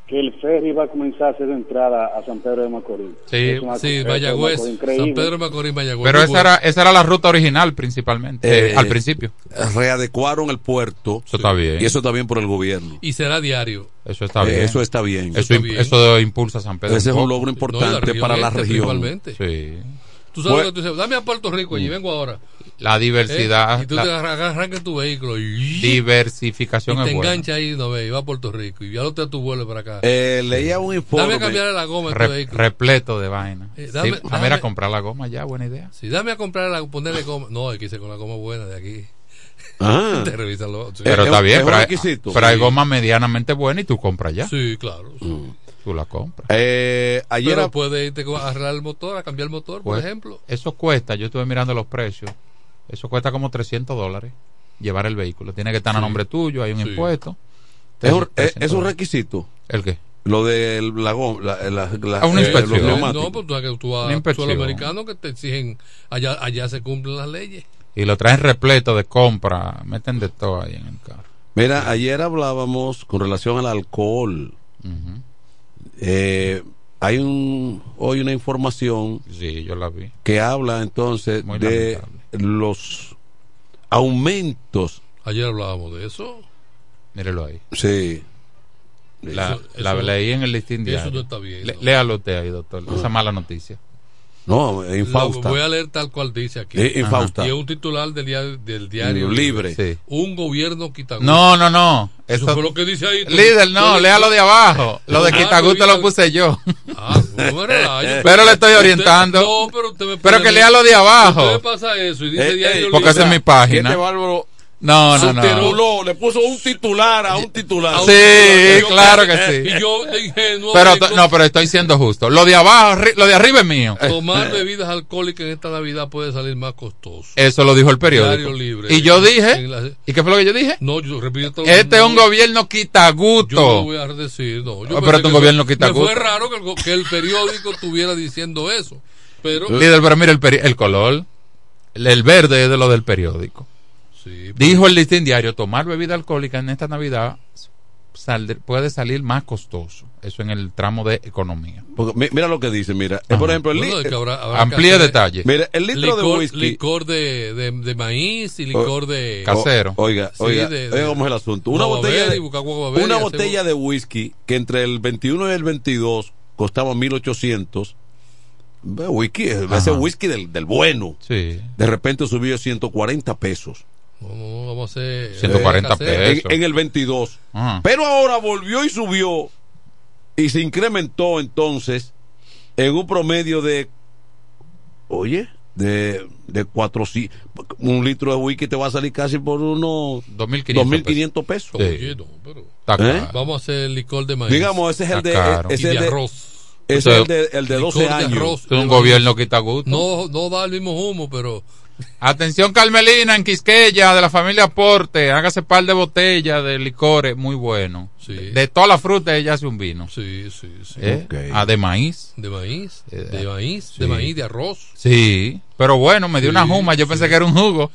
que el ferry va a comenzar a hacer de entrada a San Pedro de Macorís. Sí, Es una Sí, Mayagüez. San Pedro de Macorís, Mayagüez. Pero esa era, esa era la ruta original principalmente, eh, Eh, al principio. Readecuaron el puerto. Eso está bien. Y eso está bien por el gobierno. Y será diario. Eso está Eh, bien. Eso está bien. Eso, está bien. eso impulsa a San Pedro. Ese es un logro No, importante para la este, región. principalmente. Sí. Tú sabes Pues- lo que tú dices, dame a Puerto Rico allí, vengo ahora. La diversidad, ¿Eh? Y tú la te arran- arrancas tu vehículo y, diversificación y te es buena. enganchas ahí, no ve, y va a Puerto Rico. Y ya lo te tu vuelo para acá. Eh, leía un informe. dame a cambiar la goma tu Re- vehículo. repleto de vaina. Eh, dame- Sí, dame- mira, comprar la goma ya, buena idea. Sí, dame a comprar la, ponerle goma. No, hay que irse con la goma buena de aquí. Ah. Te revisan los- sí. Pero es está bien, pero hay, pero goma medianamente buena y tú compras ya. Sí, claro. sí. Tú la compras. Eh, ayer Pero puede irte a arreglar el motor, a cambiar el motor, por Pues, ejemplo. Eso cuesta, yo estuve mirando los precios, eso cuesta como 300 dólares llevar el vehículo. Tiene que estar a nombre tuyo, hay un Sí. impuesto. es, un, 300 es un dólares. requisito. ¿El qué? Lo de la goma. La, la, la- Ah, una eh, inspección. los Eh, no, pues tú tú Una vas a inspección. suelo americano que te exigen, allá, allá se cumplen las leyes. Y lo traen repleto de compra, meten de todo ahí en el carro. Mira, ayer hablábamos con relación al alcohol. Ujú. Eh, hay un hoy una información Sí, yo la vi. que habla entonces Muy de lamentable. los aumentos. Ayer hablábamos de eso. Mírelo ahí. Sí. La, Eso- la eso- leí en el listín eso diario. no está bien, Le- ¿no? léalo usted ahí, doctor. Esa mala noticia. No, es Lo infausta. voy a leer tal cual dice aquí. Es infausta. Y es un titular del diario, del diario Libre. Sí. Un gobierno quitagusto. No, no, no. Eso, Eso, fue lo que dice ahí. líder, no, Tú- léalo de abajo. Lo de Ah, Quitagusto lo puse yo. Ah, no me relajes. Pero le estoy Usted- orientando. no, pero usted me Pero que léalo de abajo. Usted pasa eso y dice Eh, diario eh, Porque Libre. esa es mi página. Este bárbaro No, no, no. le puso un titular a un titular. Un Sí, titular. Yo- claro que sí. Y yo ingenuo Pero no, pero estoy siendo justo. Lo de abajo, lo de arriba es mío. Tomar bebidas alcohólicas en esta Navidad puede salir más costoso. Eso lo dijo el periódico. Libre. Y yo dije, la- ¿y qué fue lo que yo dije? No, yo repito. Este es un no, gobierno Yo no voy a decir, no. Yo Ah, pero este que gobierno fue- raro que el, go- que el periódico estuviera diciendo eso. Pero- Líder, pero mira el, peri- el color. El verde es de lo del periódico. Sí, Dijo el listín diario, tomar bebida alcohólica en esta Navidad saldr- puede salir más costoso. Eso en el tramo de economía. Porque mira lo que dice, mira. eh, por ejemplo, el Bueno, li- de que habrá- habrá Amplíe que hacer detalle. Mira, el litro de licor, whisky. licor de, de, de maíz y licor de Casero. Oiga, Sí, oiga, de- oiga cómo es el asunto. Una botella, de, una botella de whisky que entre el 21 y el 22 costaba 1800. Ve, Whisky, ese whisky del, del bueno. Sí. De repente subió a 140 pesos. Vamos, vamos a hacer 140 casero. pesos. En, en el 22. Ajá. Pero ahora volvió y subió y se incrementó entonces en un promedio de, oye, de, de 400, un litro de whisky te va a salir casi por unos 2.500 2.500 pesos. Oye, no, pero- ¿Eh? Vamos a hacer licor de maíz. Digamos, ese es el de, ese de el de, arroz. ese es el de, el de Licor 12 de años. arroz. Esto es un gobierno que está a gusto. No, no da el mismo humo, pero Atención Carmelina en Quisqueya de la familia Porte, hágase par de botellas de licores muy bueno. Sí. De toda la fruta ella hace un vino. sí, sí, sí. ¿Eh? Ok. Ah, de maíz. De maíz, Eh, de maíz, sí. de maíz, de arroz. Sí, pero bueno, me dio Sí, una juma, yo pensé que era un jugo.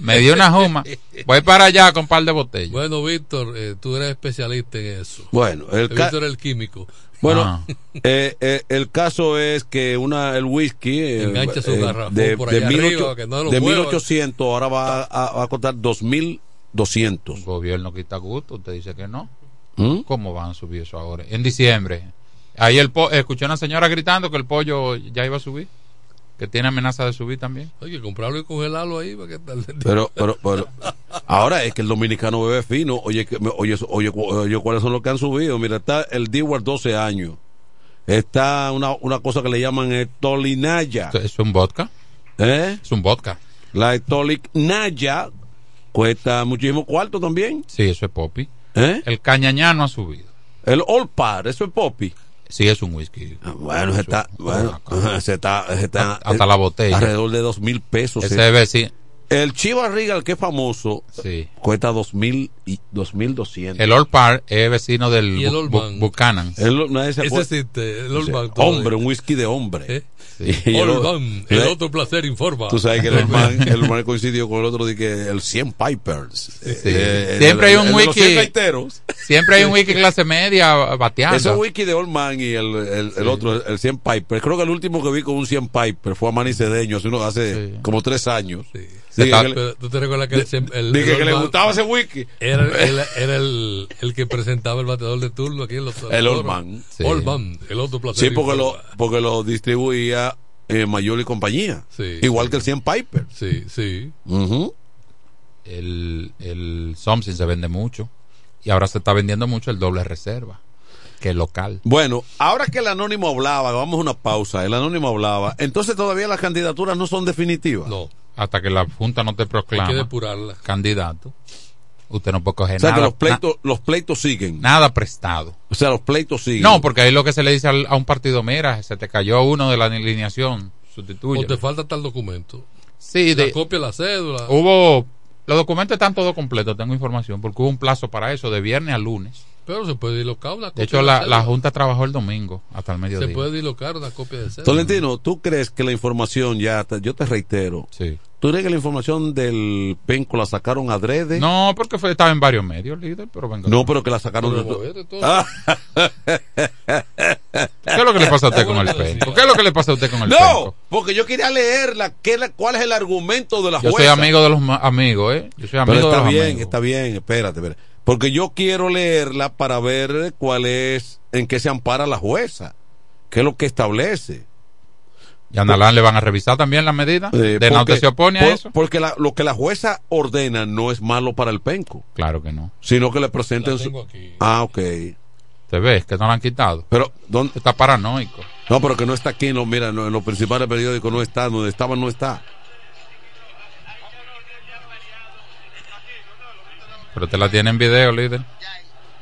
Me dio una juma. Voy para allá con par de botellas. Bueno, Víctor, eh, tú eres especialista en eso. Bueno, el, Víctor es el químico. Bueno Ah. eh, eh, el caso es que una el whisky eh, Engancha su eh, de, por de allá 1800 arriba, que no lo de mueva. 1800 ahora va a, va a costar 2200. El gobierno quita gusto, usted dice que no. ¿Mm? ¿Cómo van a subir eso ahora? En diciembre. Ahí el po escuché una señora gritando que el pollo ya iba a subir. Que tiene amenaza de subir también. Hay que comprarlo y congelarlo ahí para que tal. Pero, pero, pero, ahora es que el dominicano bebe fino. Oye, que- oye, oye, oye, ¿cuáles son los que han subido? Mira, está el Dewar 12 años. Está una, una cosa que le llaman el Tolinaya. Esto- ¿Es un vodka? ¿Eh? Es un vodka. La Tolinaya cuesta muchísimo cuarto también. Sí, eso es poppy. ¿Eh? El cañañano ha subido. El All Par, eso es Poppy. Sí, es un whisky. Ah, Bueno, se está, bueno, se está, se está Hasta la botella. alrededor de dos mil pesos. Ese debe sí. El Chivas Regal, que es famoso, Sí. cuesta dos mil y dos mil doscientos. El Old Par es vecino del Y el Bu- Old. Buchanan. El- nadie se Ese existe, el Old todavía. hombre, un whisky de hombre. ¿Eh? Yo- Old Man, el ¿Eh? otro placer informa. Tú sabes que el hermano, el hermano coincidió con el otro de que el 100 Pipers. Sí. Eh, Siempre el- hay un el whisky. 100 gaiteros. Siempre hay un whisky clase media bateando. Ese whisky de Old Man y el, el, el otro, el 100 Piper. Creo que el último que vi con un 100 Piper fue a Manny Cedeño hace, uno- hace Sí. como tres años. Sí. Está- que le- ¿Tú te recuerdas que el, el, que le gustaba ese whisky. Era, era, era el, el que presentaba el bateador de turno aquí en los El Old Man. Sí. Old Man, el otro placer Sí, porque lo, porque lo distribuía eh, Mayol y compañía. Sí, Igual sí. que el 100 Piper. Sí, sí. El, el Something se vende mucho. Y ahora se está vendiendo mucho el doble reserva. Que es local. Bueno, ahora que el anónimo hablaba, vamos a una pausa, el anónimo hablaba, entonces todavía las candidaturas no son definitivas. No, Hasta que la Junta no te hay que proclama depurarla. candidato. Usted no puede coger O sea nada, que los pleitos, los pleitos siguen. na- nada prestado. O sea, los pleitos siguen. No, porque ahí lo que se le dice al- a un partido, mira, se te cayó uno de la alineación, O sustituye. te falta tal documento. Sí, La de, copia la cédula. hubo, los documentos están todos completos, tengo información, porque hubo un plazo para eso, de viernes a lunes. Pero se puede dislocar una copia De hecho, de la, cédula. la Junta trabajó el domingo hasta el Se mediodía. puede dislocar una copia de cédula. Tolentino, ¿tú crees que la información ya, yo te reitero, Sí. ¿tú crees que la información del penco la sacaron adrede? No, porque fue, estaba en varios medios, líder, pero venga. No, pero que la sacaron Pero de de todo. Ah, ¿Qué es lo que le pasa a usted con el penco? ¿Qué es lo que le pasa a usted con el no, penco? porque yo quería leerla, ¿qué es la- ¿cuál es el argumento de la Yo jueza? soy amigo de los amigos, ¿eh? Yo soy amigo Pero de está los bien, amigos. está bien, espérate, espérate. Porque yo quiero leerla para ver cuál es, en qué se ampara la jueza, qué es lo que establece. Y a Nalán le van a revisar también la medida. Eh, ¿De no porque- se opone a eso? Porque la- lo que la jueza ordena no es malo para el penco, Claro que no. sino que le presenten su... aquí. Ah, ok. ¿Te ves que no la han quitado? Pero, ¿dónde? Está paranoico. No, pero que no está aquí, no, mira, no, en los principales periódicos no está, donde estaba no está. Pero te la tiene en video, líder.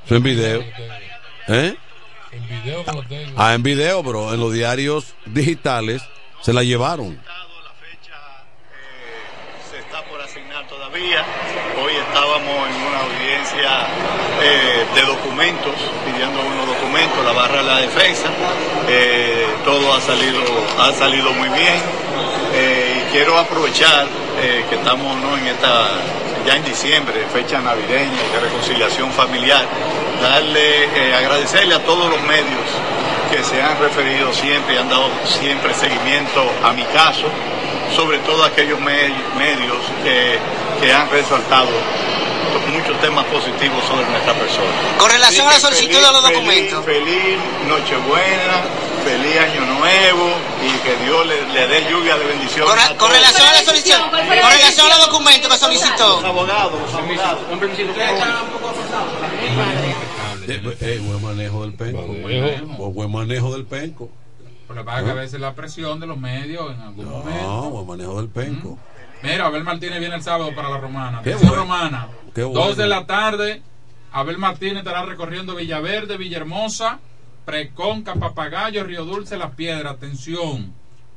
Eso en video. ¿Eh? En video que lo tengo. Ah, en video, pero en los diarios digitales se la llevaron. se está por asignar todavía. Hoy estábamos en una audiencia eh, de documentos, pidiendo unos documentos, la barra de la defensa. Eh, todo ha salido, ha salido muy bien. Eh, y quiero aprovechar eh, que estamos ¿no? en esta, ya en diciembre, fecha navideña de reconciliación familiar, darle, eh, agradecerle a todos los medios que se han referido siempre y han dado siempre seguimiento a mi caso, sobre todo aquellos me- medios que, que han resaltado muchos temas positivos sobre nuestra persona. Con relación a la solicitud de los documentos. Feliz, feliz Nochebuena, feliz Año Nuevo y que Dios le, le dé lluvia de bendiciones. Con, a con todos. relación a la solicitud, con relación a los documentos que solicitó. Los abogados, los abogados. Eh, eh, buen manejo del penco. Manejo. Buen manejo del penco. Pero que a veces la presión de los medios en algún momento. No, buen manejo del penco. Mira, Abel Martínez viene el sábado para la Romana. Qué bueno. Romana. Qué Dos de la tarde. Abel Martínez estará recorriendo Villaverde, Villahermosa, Preconca, Papagayo, Río Dulce, Las Piedras. Atención.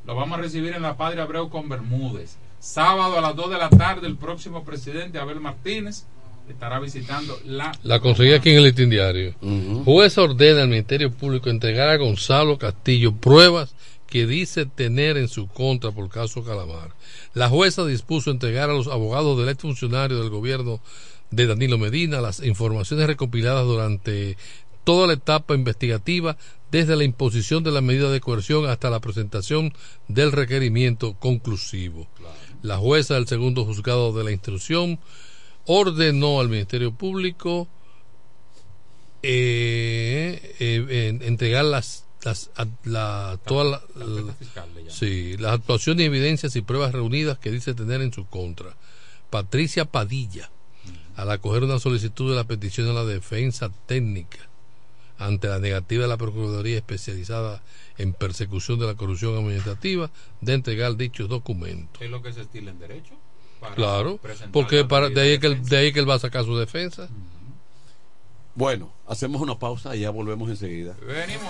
Lo vamos a recibir en la Padre Abreu con Bermúdez. Sábado a las 2 de la tarde, el próximo presidente Abel Martínez estará visitando la. La conseguí aquí en el listín diario. Juez ordena al Ministerio Público entregar a Gonzalo Castillo pruebas que dice tener en su contra por caso Calamar. La jueza dispuso entregar a los abogados del exfuncionario del gobierno de Danilo Medina las informaciones recopiladas durante toda la etapa investigativa, desde la imposición de la medida de coerción hasta la presentación del requerimiento conclusivo. La jueza del segundo juzgado de la instrucción ordenó al Ministerio Público eh, eh, en- entregar las, las a- la, toda la- la- sí, las actuaciones, evidencias y pruebas reunidas que dice tener en su contra. Patricia Padilla, al acoger una solicitud de la petición de la defensa técnica ante la negativa de la Procuraduría especializada en persecución de la corrupción administrativa de entregar dichos documentos. Es lo que se estila en derecho. para Claro, presentar porque para, de, ahí medida que él, de ahí que él va a sacar su defensa. Bueno, hacemos una pausa y ya volvemos enseguida. Venimos.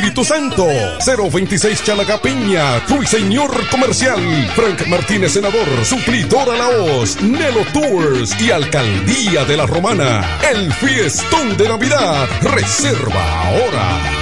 Espíritu Santo. 026 Chalacapiña, Ruiseñor Comercial. Frank Martínez, senador, suplidora La Hoz, Nelo Tours y Alcaldía de la Romana. El fiestón de Navidad. Reserva ahora.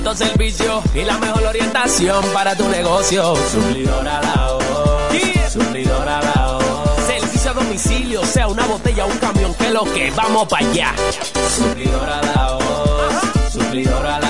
Completo servicio y la mejor orientación para tu negocio. Suplidora la Suplidora la Servicio a domicilio, sea una botella o un camión, que lo que vamos para allá. Suplidora la Suplidora la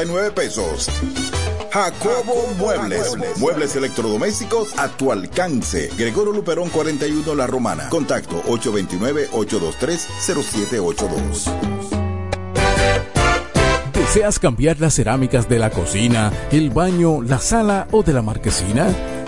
12,339 pesos. Jacobo Muebles. Muebles electrodomésticos a tu alcance. Gregorio Luperón 41 La Romana. Contacto 829-823-0782. ¿Deseas cambiar las cerámicas de la cocina, el baño, la sala o de la marquesina?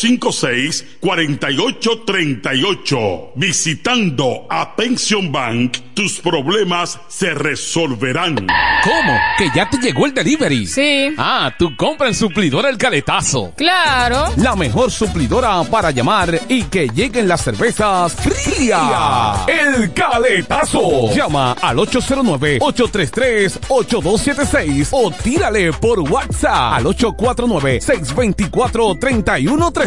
809-556-4838. Visitando a Pension Bank, tus problemas se resolverán. ¿Cómo? ¿Que ya te llegó el delivery? Sí. Ah, tú compra en Suplidora El Caletazo. Claro. La mejor suplidora para llamar y que lleguen las cervezas frías. El Caletazo. Llama al 809-833-8276 o tírale por WhatsApp al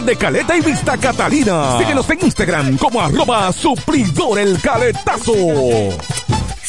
de Caleta y Vista Catalina. Síguenos en Instagram como arroba suplidor el caletazo.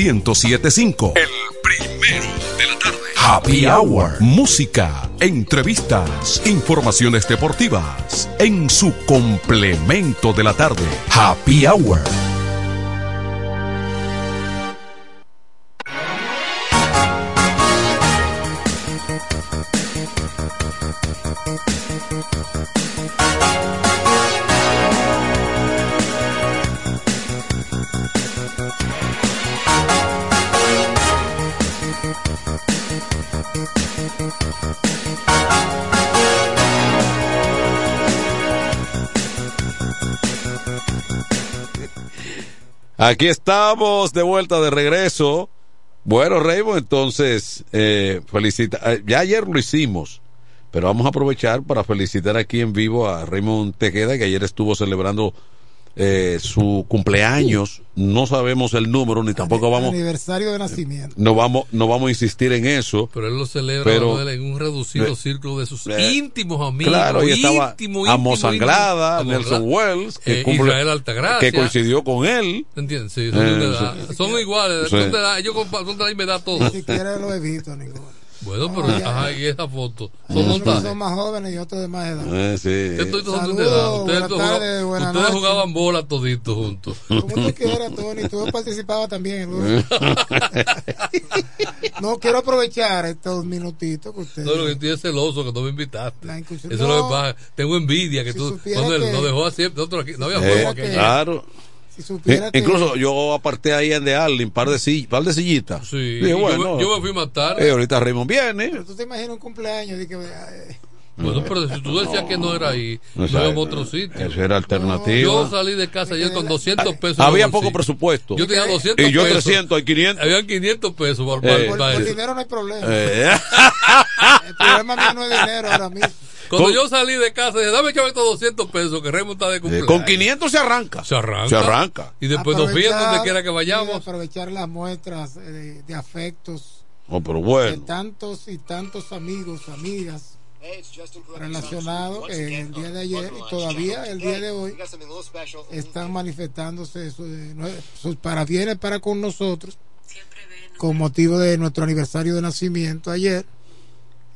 1075. El primero de la tarde. Happy Hour. Música, entrevistas, informaciones deportivas. En su complemento de la tarde. Happy Hour. Aquí estamos de vuelta de regreso. Bueno, Raymond, entonces, eh, felicita. eh, Ya ayer lo hicimos, pero vamos a aprovechar para felicitar aquí en vivo a Raymond Tejeda, que ayer estuvo celebrando eh, su cumpleaños. No sabemos el número, ni tampoco vamos, Aniversario de nacimiento. no vamos, no vamos a insistir en eso. Pero él lo celebra Pero- en un reducido eh, círculo de sus eh, íntimos amigos. Claro, y estaba íntimo, Amo íntimo, Sanglada, íntimo. Nelson Wells, que, eh, cumple- Israel Altagracia. que coincidió con él. ¿Entiendes? Sí, son, Eh, de edad. sí. Son iguales. Sí. Son de edad. Ellos compa- son de la misma edad todos. Ni siquiera lo he visto ninguno. Bueno, pero ajá, y esa foto. Son montajes. son más jóvenes y otros de más edad. Eh, sí. Ustedes todos son de Saludos, edad. Ustedes, tardes, jugaban- ustedes jugaban bola toditos juntos. Como tú quieras, Tony, tú participabas también. ¿no? no quiero aprovechar estos minutitos que ustedes. No, lo que estoy es celoso que no me invitaste. Eso es lo que No. pasa. Tengo envidia que Si tú. Manuel, que- nos dejó así. Nosotros aquí, no había Eh, juego aquí. claro. Si supiera Eh, que- Incluso yo aparté ahí en de Arling, par de, sill- par de sillitas. Sí, Dije, yo bueno, me- yo me fui más tarde. eh, ahorita Raymond viene. Pero tú te imaginas un cumpleaños de que eh, Bueno, pero si tú decías que no era ahí, no Exacto. íbamos a otro sitio. Eso era alternativo. Yo salí de casa ayer con 200 pesos. en el Había poco presupuesto. Yo tenía 200 Y yo pesos. 300, hay 500. Habían 500 pesos para, Eh, por, para por dinero no hay problema. Eh. El problema mío no es dinero ahora mismo. Cuando Con- yo salí de casa, dije, dame echar estos 200 pesos que Raymond está de Eh, cumpleaños. con 500 se arranca. Se arranca. Se arranca. Y después nos fían donde quiera que vayamos. aprovechar las muestras eh, de, de afectos Oh, pero de bueno. tantos y tantos amigos, amigas relacionados que el día de ayer y todavía el día de hoy están manifestándose sus, sus parabienes para con nosotros con motivo de nuestro aniversario de nacimiento ayer.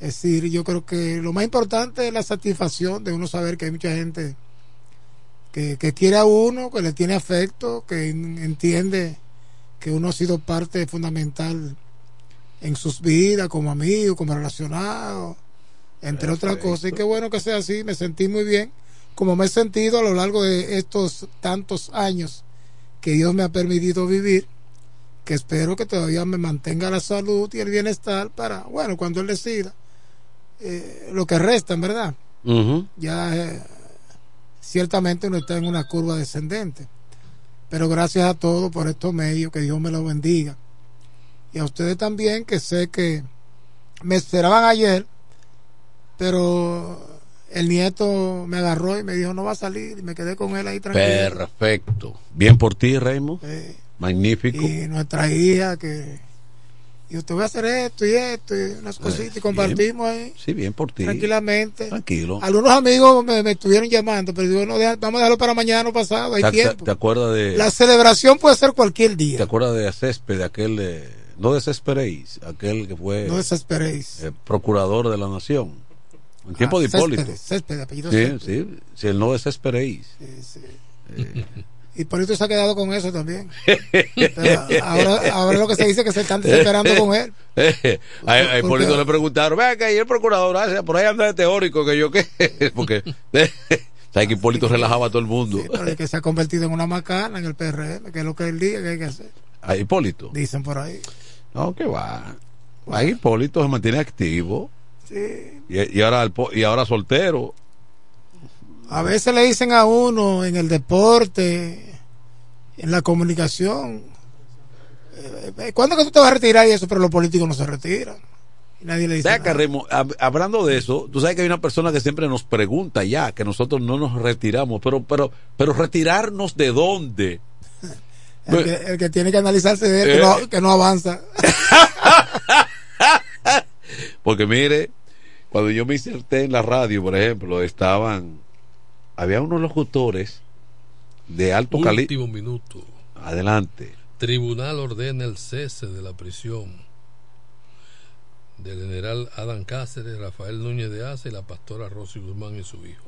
Es decir, yo creo que lo más importante es la satisfacción de uno saber que hay mucha gente que, que quiere a uno, que le tiene afecto, que en- entiende que uno ha sido parte fundamental en sus vidas como amigo, como relacionado, entre otras cosas. Y qué bueno que sea así, me sentí muy bien. como me he sentido a lo largo de estos tantos años que Dios me ha permitido vivir, que espero que todavía me mantenga la salud y el bienestar para, bueno, cuando Él decida, eh, lo que resta, en verdad. Ya eh, ciertamente no está en una curva descendente. Pero gracias a todos por estos medios, que Dios me los bendiga. Y a ustedes también, que sé que me esperaban ayer, pero el nieto me agarró y me dijo no va a salir y me quedé con él ahí tranquilo. Perfecto. Bien por ti, Raymond. Magnífico. Y nuestra hija que y usted va a hacer esto y esto y unas cositas y compartimos ahí. Sí, bien por ti. Tranquilamente. Tranquilo. Algunos amigos me, estuvieron llamando, pero digo, no, vamos a dejarlo para mañana pasado, hay tiempo. ¿Te acuerdas de...? La celebración puede ser cualquier día. ¿Te acuerdas de Césped, de aquel... De, no desesperéis, aquel que fue... No desesperéis. Eh, procurador de la nación. En tiempo de ah, Hipólito. Césped, apellido sí, sí, si el no desesperéis. Sí, sí. Eh, y Polito se ha quedado con eso también. ahora, ahora lo que se dice es que se están desesperando con él. a, Hipólito le preguntaron, vea que ahí el procurador, por ahí anda de teórico, que yo qué. Porque sabes que Hipólito relajaba a todo el mundo. pero que se ha convertido en una macana en el PRM, que es lo que él dice que hay que hacer. A Hipólito. Dicen por ahí. No, que va. Ahí Hipólito se mantiene activo. Sí. Y, ahora, y ahora soltero. A veces le dicen a uno en el deporte, en la comunicación, eh, ¿cuándo que tú te vas a retirar y eso? Pero los políticos no se retiran. Y nadie le dice. hablando de eso, tú sabes que hay una persona que siempre nos pregunta ya que nosotros no nos retiramos, pero, pero, pero retirarnos de dónde? El que, tiene que analizarse de él, que, no, eh. que no avanza. Porque mire, cuando yo me inserté en la radio, por ejemplo, estaban, había unos locutores de alto calibre. Último minuto. Adelante. Tribunal ordena el cese de la prisión del general Adán Cáceres, Rafael Núñez de Asa y la pastora Rosy Guzmán y su hijo.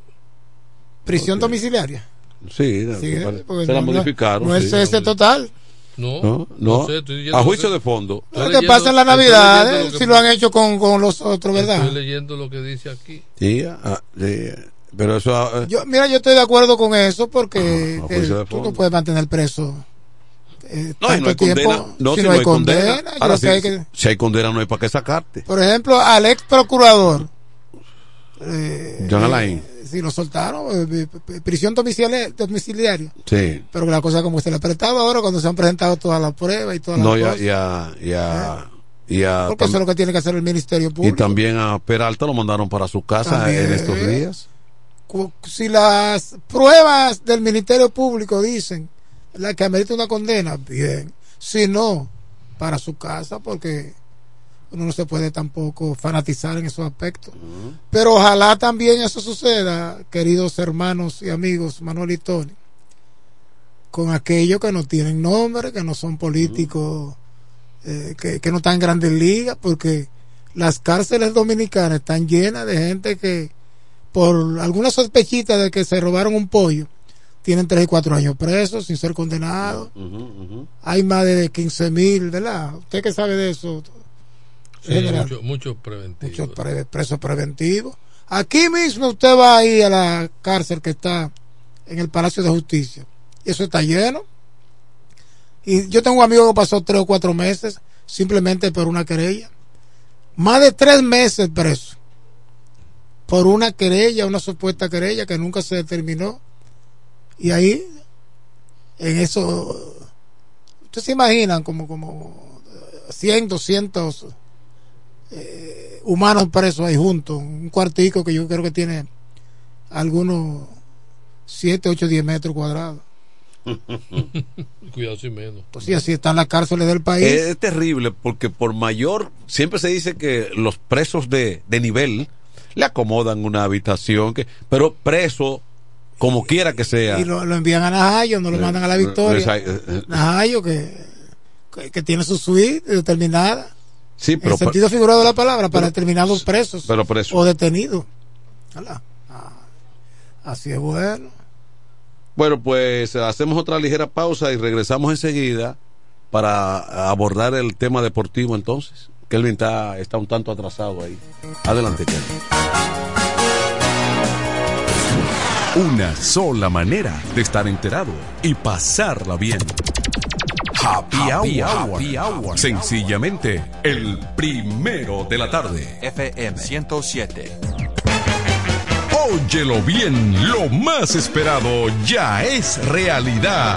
¿Prisión domiciliaria? Sí, se la modificaron. No, es cese total. No, no, a juicio de fondo. Lo que pasa en la Navidad, si lo han hecho con, con, los otros, ¿verdad? Estoy leyendo lo que dice aquí. Sí, ah, pero eso. Ah, yo, mira, yo estoy de acuerdo con eso porque tú no puedes mantener preso. Eh, no, no hay tiempo, condena. No, si, no hay condena. Ahora, si, hay que... si hay condena, no hay para qué sacarte. Por ejemplo, al ex procurador. Eh, John Alain si lo soltaron, eh, eh, prisión domiciliaria. Sí. Pero la cosa como se le apretaba ahora cuando se han presentado todas las pruebas y todas las no, cosas. ya, ya, ya, Porque eso es lo que tiene que hacer el Ministerio Público. Y también a Peralta lo mandaron para su casa en estos días. Si las pruebas del Ministerio Público dicen la que amerita una condena, bien. Si no, para su casa, porque uno no se puede tampoco fanatizar en esos aspectos. Pero ojalá también eso suceda, queridos hermanos y amigos Manuel y Tony, con aquellos que no tienen nombre, que no son políticos, eh, que, no están en grandes ligas, porque las cárceles dominicanas están llenas de gente que, por alguna sospechita de que se robaron un pollo, tienen 3 y 4 años presos sin ser condenados. Hay más de 15 mil, ¿verdad? ¿Usted qué sabe de eso? muchos mucho preventivos. Muchos presos preventivos. Aquí mismo usted va ahí a la cárcel que está en el Palacio de Justicia. Y eso está lleno. Y yo tengo un amigo que pasó tres o cuatro meses simplemente por una querella. Más de tres meses preso. Por una querella, una supuesta querella que nunca se determinó. Y ahí, en eso, ustedes se imaginan como, como 100, 200 eh, humanos presos ahí juntos, un cuartico que yo creo que tiene algunos 7, 8, 10 metros cuadrados. Cuidado si menos. Pues sí, así están las cárceles del país. Es, terrible porque por mayor, siempre se dice que los presos de, de nivel le acomodan una habitación, que pero preso como quiera que sea. Y lo, envían a Najayo, no lo eh, mandan a la Victoria. Eh, Najayo que, que, tiene su suite determinada. Sí, pero, en sentido figurado de la palabra, para determinados presos pero o detenidos. Ah, así es bueno. Bueno, pues hacemos otra ligera pausa y regresamos enseguida para abordar el tema deportivo entonces. Kelvin está, está un tanto atrasado ahí. Adelante, Kelvin. Una sola manera de estar enterado y pasarla bien. Happy, hour. Sencillamente, el primero de la tarde. FM 107. Óyelo bien, lo más esperado ya es realidad.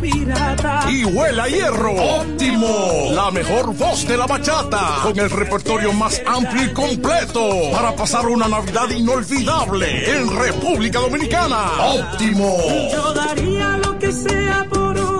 pirata. Y Huela Hierro. Óptimo, la mejor voz de la bachata, con el repertorio más amplio y completo, para pasar una Navidad inolvidable en República Dominicana. Óptimo. Yo daría lo que sea por una.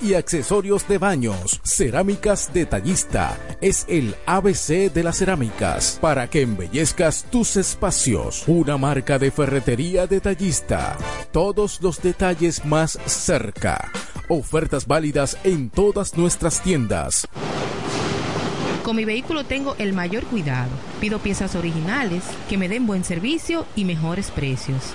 y accesorios de baños. Cerámicas Detallista es el ABC de las cerámicas para que embellezcas tus espacios. Una marca de ferretería detallista. Todos los detalles más cerca. Ofertas válidas en todas nuestras tiendas. Con mi vehículo tengo el mayor cuidado. Pido piezas originales que me den buen servicio y mejores precios.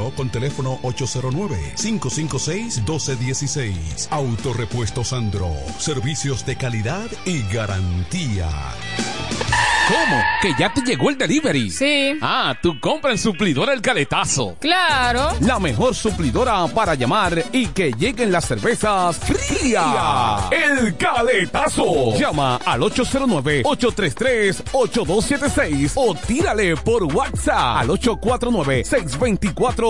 con teléfono 809-556-1216. Autorepuesto Sandro. Servicios de calidad y garantía. ¿Cómo? ¿Que ya te llegó el delivery? Sí. Ah, tu compra en suplidora El Caletazo. Claro. La mejor suplidora para llamar y que lleguen las cervezas frías. El Caletazo. Llama al 809-833-8276 o tírale por WhatsApp al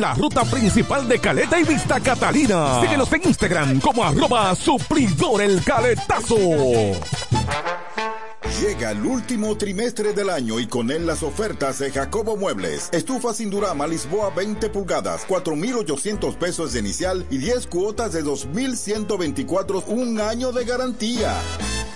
la ruta principal de Caleta y Vista Catalina. Síguenos en Instagram como arroba supridor el caletazo. Llega el último trimestre del año y con él las ofertas de Jacobo Muebles. Estufa sin Durama Lisboa 20 pulgadas, 4,800 pesos de inicial y 10 cuotas de 2,124, un año de garantía.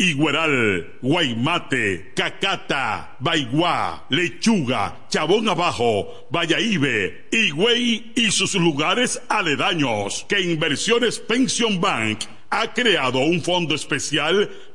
Igueral, Guaymate, Cacata, Baigua, Lechuga, Chabón Abajo, Vallaibe, Higüey y sus lugares aledaños que Inversiones Pension Bank ha creado un fondo especial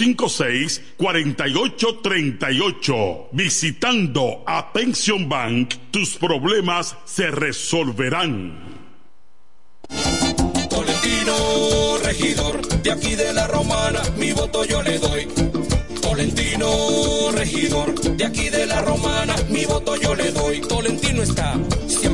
809-556-4838. Visitando a Pension Bank, tus problemas se resolverán. Tolentino, regidor, de aquí de la Romana, mi voto yo le doy. Tolentino, regidor, de aquí de la Romana, mi voto yo le doy. Tolentino está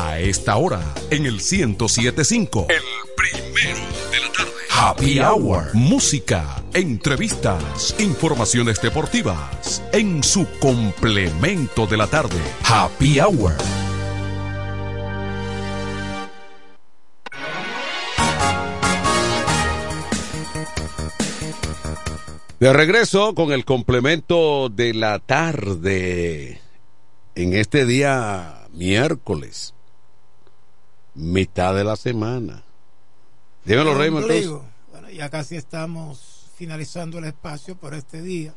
A esta hora, en el 1075. El primero de la tarde. Happy Hour. Música, entrevistas, informaciones deportivas. En su complemento de la tarde. Happy Hour. De regreso con el complemento de la tarde en este día miércoles, mitad de la semana. Dímelo, Raymond. Bueno, ya casi estamos finalizando el espacio por este día.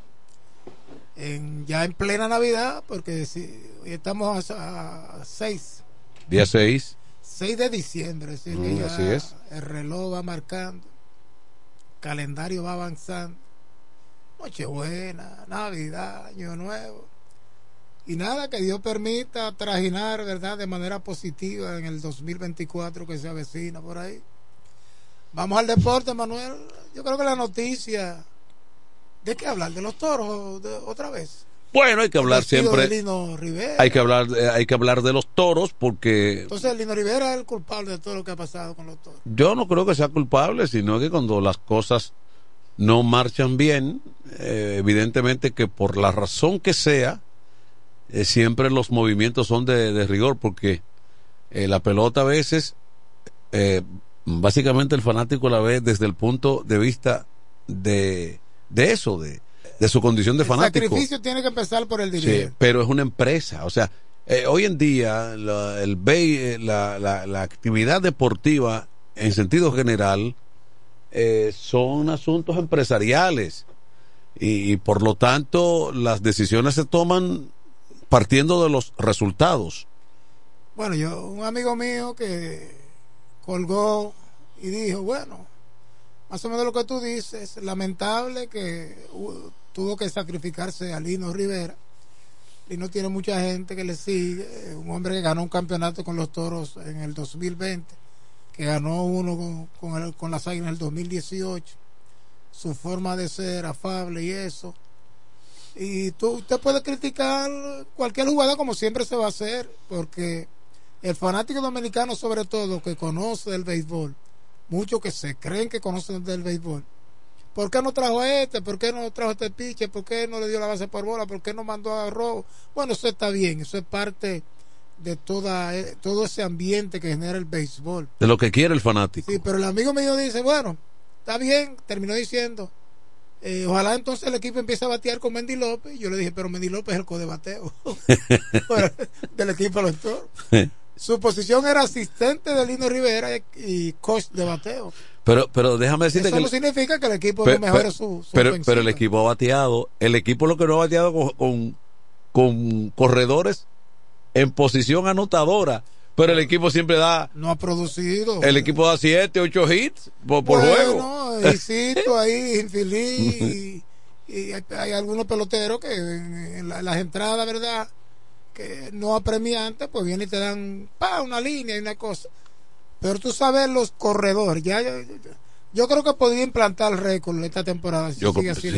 En, ya en plena Navidad, porque si, hoy estamos a 6. Día 6. 6 de diciembre, es mm, así es. el reloj va marcando, el calendario va avanzando Nochebuena, Navidad, Año Nuevo. Y nada, que Dios permita trajinar, ¿verdad?, de manera positiva en el 2024 que se avecina por ahí. Vamos al deporte, Manuel. Yo creo que la noticia. ¿De qué hablar? ¿De los toros otra vez? Bueno, hay que hablar siempre. Hay que hablar, eh, hay que hablar de los toros porque. Entonces, Lino Rivera es el culpable de todo lo que ha pasado con los toros. Yo no creo que sea culpable, sino que cuando las cosas no marchan bien, eh, evidentemente que por la razón que sea, eh, siempre los movimientos son de, rigor, porque eh, la pelota a veces, básicamente el fanático la ve desde el punto de vista de, de eso, de, de su condición de fanático. El sacrificio tiene que empezar por el dirigente. Sí, pero es una empresa, o sea, hoy en día la, el la, la, la actividad deportiva en sentido general eh, son asuntos empresariales y, por lo tanto las decisiones se toman partiendo de los resultados. Bueno, yo, un amigo mío que colgó y dijo, bueno, más o menos lo que tú dices, lamentable que tuvo que sacrificarse a Lino Rivera. Lino tiene mucha gente que le sigue, un hombre que ganó un campeonato con los toros en el 2020 que ganó uno con, con, las águilas en el 2018, su forma de ser afable y eso. Y tú, usted puede criticar cualquier jugador como siempre se va a hacer, porque el fanático dominicano, sobre todo, que conoce el béisbol, muchos que se creen que conocen del béisbol, ¿Por qué no trajo a este? ¿Por qué no trajo a este piche? ¿Por qué no le dio la base por bola? ¿Por qué no mandó a Robo? Bueno, eso está bien, eso es parte de toda, eh, todo ese ambiente que genera el béisbol. De lo que quiere el fanático. Sí, pero el amigo mío dice, bueno, está bien, terminó diciendo, eh, ojalá entonces el equipo empiece a batear con Mendy López. Yo le dije, pero Mendy López es el de bateo del equipo de los toros. Su posición era asistente de Lino Rivera y coach de bateo. Pero, pero déjame decirte Eso que. no significa que el equipo no mejore su, pero, pero el equipo ha bateado. El equipo lo que no ha bateado con, con corredores en posición anotadora. Pero el equipo siempre da. No ha producido. El equipo da 7, 8 hits por, por juego. No, ahí, infeliz. y, hay, algunos peloteros que en, las entradas, ¿verdad? Que no apremiantes, pues vienen y te dan pa, una línea y una cosa. Pero tú sabes los corredores. ya, ya yo creo que podía implantar el récord esta temporada. Yo sigue así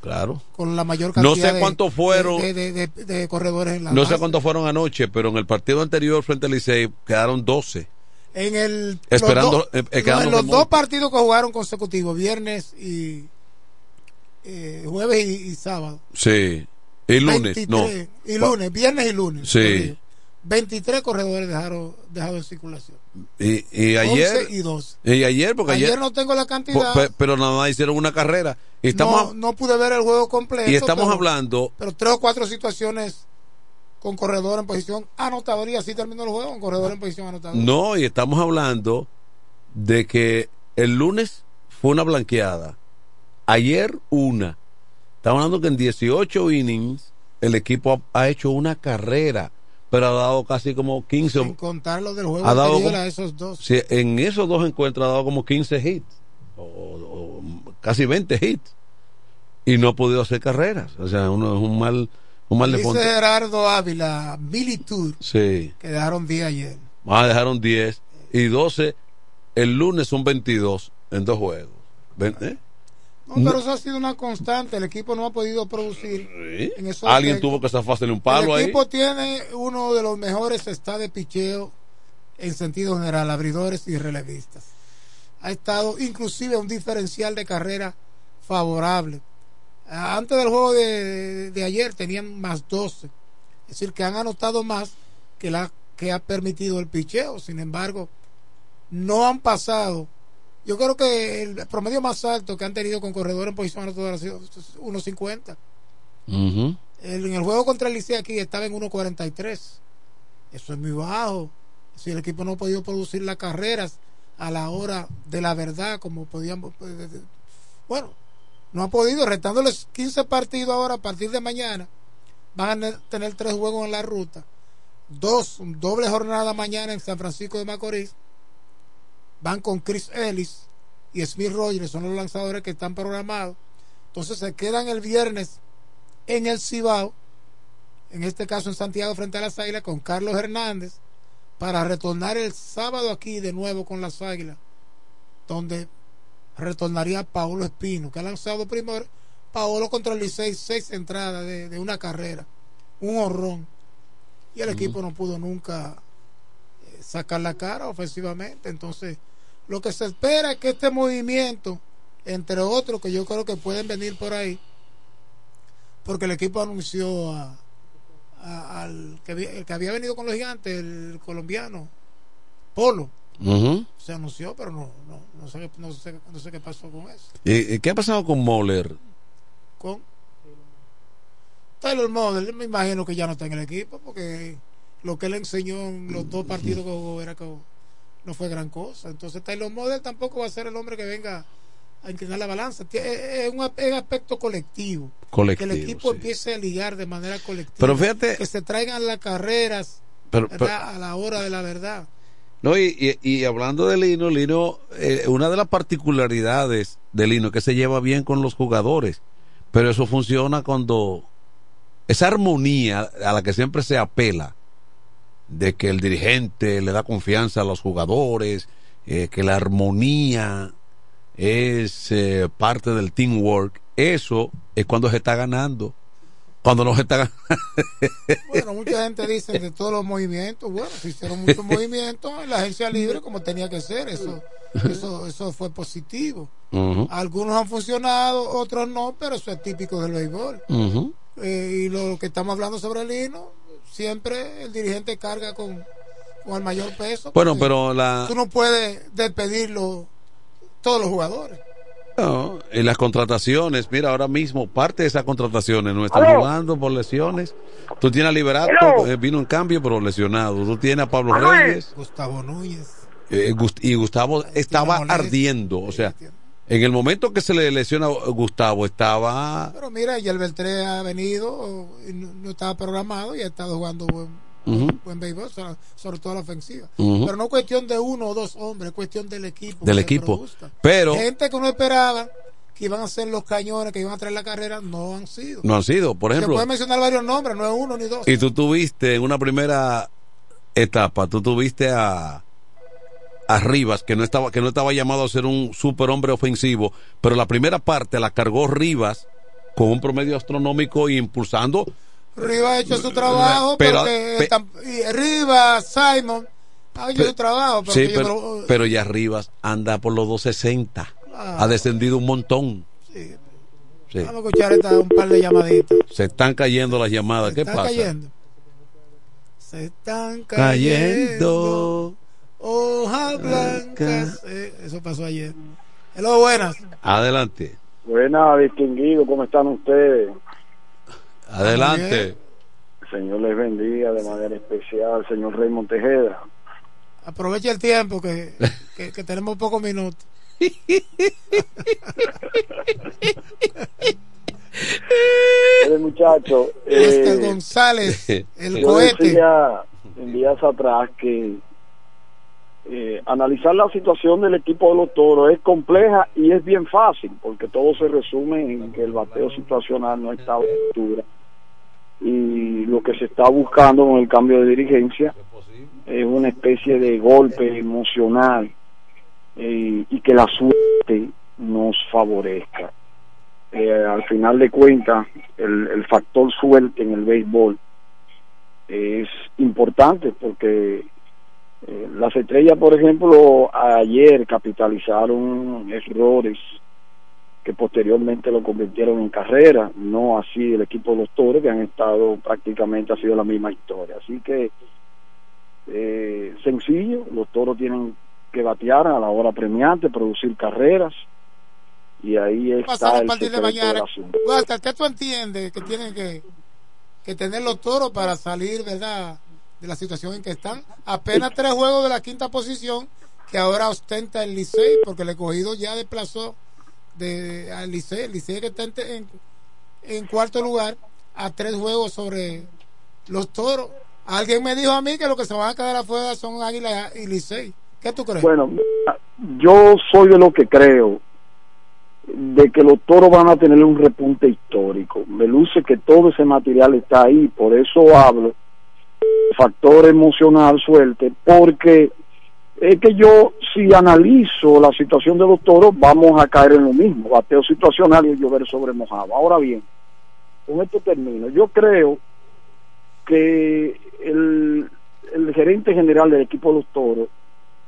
claro. Con la mayor cantidad no sé cuántos fueron, de, corredores en la No sé cuántos fueron anoche, pero en el partido anterior frente al Licey quedaron 12. En el esperando los, eh, en los dos partidos que jugaron consecutivos, viernes y eh, jueves y, sábado. Sí. Y lunes, no. Y lunes, viernes y lunes. Sí. 23 corredores dejaron dejado en circulación. Y, y ayer. y dos. Y ayer, porque ayer, no tengo la cantidad. pero nada más hicieron una carrera. Y estamos, no, pude ver el juego completo. Y estamos hablando. Pero tres o cuatro situaciones con corredor en posición anotador y así terminó el juego con corredor en posición anotador. No, y estamos hablando de que el lunes fue una blanqueada. Ayer una. Estamos hablando que en 18 innings el equipo ha hecho una carrera pero ha dado casi como 15. Sin contar lo del juego ha dado a esos dos. Sí, en esos dos encuentros ha dado como 15 hits, o, casi 20 hits, y no ha podido hacer carreras. O sea, uno es un mal, un mal Dice Gerardo Ávila, Militur, sí. que dejaron 10 ayer. Ah, dejaron 10 y 12. El lunes son 22 en dos juegos. ¿Eh? Pero eso ha sido una constante. El equipo no ha podido producir. Alguien tuvo que zafarse un palo ahí. El equipo tiene uno de los mejores estados de picheo en sentido general, abridores y relevistas. Ha estado inclusive un diferencial de carrera favorable. Antes del juego de, ayer tenían más 12. Es decir, que han anotado más que la que ha permitido el picheo. Sin embargo, no han pasado yo creo que el promedio más alto que han tenido con corredores en posición anotadora ha sido 1.50. en el juego contra el Liceo aquí estaba en 1.43. Eso es muy bajo. Si el equipo no ha podido producir las carreras a la hora de la verdad, como podíamos. Pues, bueno, no ha podido, restándoles 15 partidos ahora a partir de mañana. Van a tener tres juegos en la ruta. Dos, doble jornada mañana en San Francisco de Macorís van con Chris Ellis y Smith Rogers, son los lanzadores que están programados. Entonces se quedan el viernes en el Cibao, en este caso en Santiago frente a las Águilas, con Carlos Hernández, para retornar el sábado aquí de nuevo con las Águilas, donde retornaría Paolo Espino, que ha lanzado primero Paolo contra el Licey, seis entradas de, una carrera, un horrón. Y el equipo no pudo nunca eh, sacar la cara ofensivamente. Entonces, lo que se espera es que este movimiento, entre otros que yo creo que pueden venir por ahí, porque el equipo anunció a, al que, que, había venido con los gigantes, el colombiano, Polo. Se anunció, pero no, no, no, sé, no, sé, no sé qué pasó con eso. ¿Y qué ha pasado con Moller? Con Taylor Moller, me imagino que ya no está en el equipo, porque lo que él enseñó en los dos partidos que jugó era que no fue gran cosa. Entonces Taylor Model tampoco va a ser el hombre que venga a inclinar la balanza. Es un, aspecto colectivo. que el equipo empiece a ligar de manera colectiva. Pero fíjate. Que se traigan las carreras a la hora de la verdad. No, y, y, hablando de Lino, Lino, eh, una de las particularidades de Lino es que se lleva bien con los jugadores. Pero eso funciona cuando esa armonía a la que siempre se apela de que el dirigente le da confianza a los jugadores, eh, que la armonía es eh, parte del teamwork, eso es cuando se está ganando. Cuando no se está ganando. bueno, mucha gente dice de todos los movimientos, bueno, se hicieron muchos movimientos en la agencia libre como tenía que ser, eso, eso, eso fue positivo. Algunos han funcionado, otros no, pero eso es típico del béisbol. Eh, y lo que estamos hablando sobre el hino, siempre el dirigente carga con, con el mayor peso. Bueno, pero la... Tú no puedes despedirlo todos los jugadores. No, y las contrataciones, mira, ahora mismo parte de esas contrataciones no están jugando por lesiones. Tú tienes a Liberato, eh, vino en cambio, pero lesionado. Tú tienes a Pablo Reyes. Gustavo Núñez. Eh, y Gustavo estaba ardiendo, o sea, en el momento que se le lesiona Gustavo estaba... Pero mira, ya el Beltré ha venido, no, estaba programado y ha estado jugando buen, buen béisbol, sobre, todo la ofensiva. Pero no cuestión de uno o dos hombres, es cuestión del equipo. Del equipo. Pero... Gente que no esperaba que iban a ser los cañones, que iban a traer la carrera, no han sido. No han sido, por ejemplo. Se puede mencionar varios nombres, no es uno ni dos. Y tú tuviste en una primera etapa, tú tuviste a Rivas, que no estaba, que no estaba llamado a ser un superhombre ofensivo, pero la primera parte la cargó Rivas con un promedio astronómico y impulsando. Rivas ha hecho su trabajo, pero, Rivas, Simon, ha hecho su trabajo. Pero, ya Rivas anda por los 260. ha descendido un montón. Vamos a escuchar esta, un par de llamaditas. Se están cayendo las llamadas. ¿Qué pasa? Cayendo. Se están cayendo hojas blancas. Eh, eso pasó ayer. Hello, buenas. Adelante. Buenas, distinguido, ¿cómo están ustedes? Adelante. Señor les bendiga de manera especial, señor Raymond Tejeda. Aproveche el tiempo que, que, tenemos pocos minutos. el muchacho. Este eh, González, el cohete. Decía en días atrás que eh, analizar la situación del equipo de los toros es compleja y es bien fácil porque todo se resume en que el bateo situacional no está a altura y lo que se está buscando con el cambio de dirigencia es una especie de golpe emocional eh, y que la suerte nos favorezca. eh, al final de cuentas el, el factor suerte en el béisbol es importante porque eh, las estrellas, por ejemplo, ayer capitalizaron errores que posteriormente lo convirtieron en carrera, no así el equipo de los toros que han estado prácticamente ha sido la misma historia. Así que eh, sencillo, los toros tienen que batear a la hora premiante, producir carreras y ahí está el de mañana. ¿qué tú entiendes que tienen que, que tener los toros para salir, verdad, de la situación en que están? Apenas tres juegos de la quinta posición que ahora ostenta el Licey porque el escogido ya desplazó de al Licey, el Licey que está en, en, cuarto lugar a tres juegos sobre los toros. Alguien me dijo a mí que lo que se van a quedar afuera son Águila y Licey. ¿Qué tú crees? Bueno, yo soy de lo que creo de que los toros van a tener un repunte histórico. Me luce que todo ese material está ahí, por eso hablo factor emocional, suerte, porque es que yo, si analizo la situación de los toros, vamos a caer en lo mismo, bateo situacional y llover sobre mojado. Ahora bien, con esto termino. Yo creo que el, el gerente general del equipo de los toros,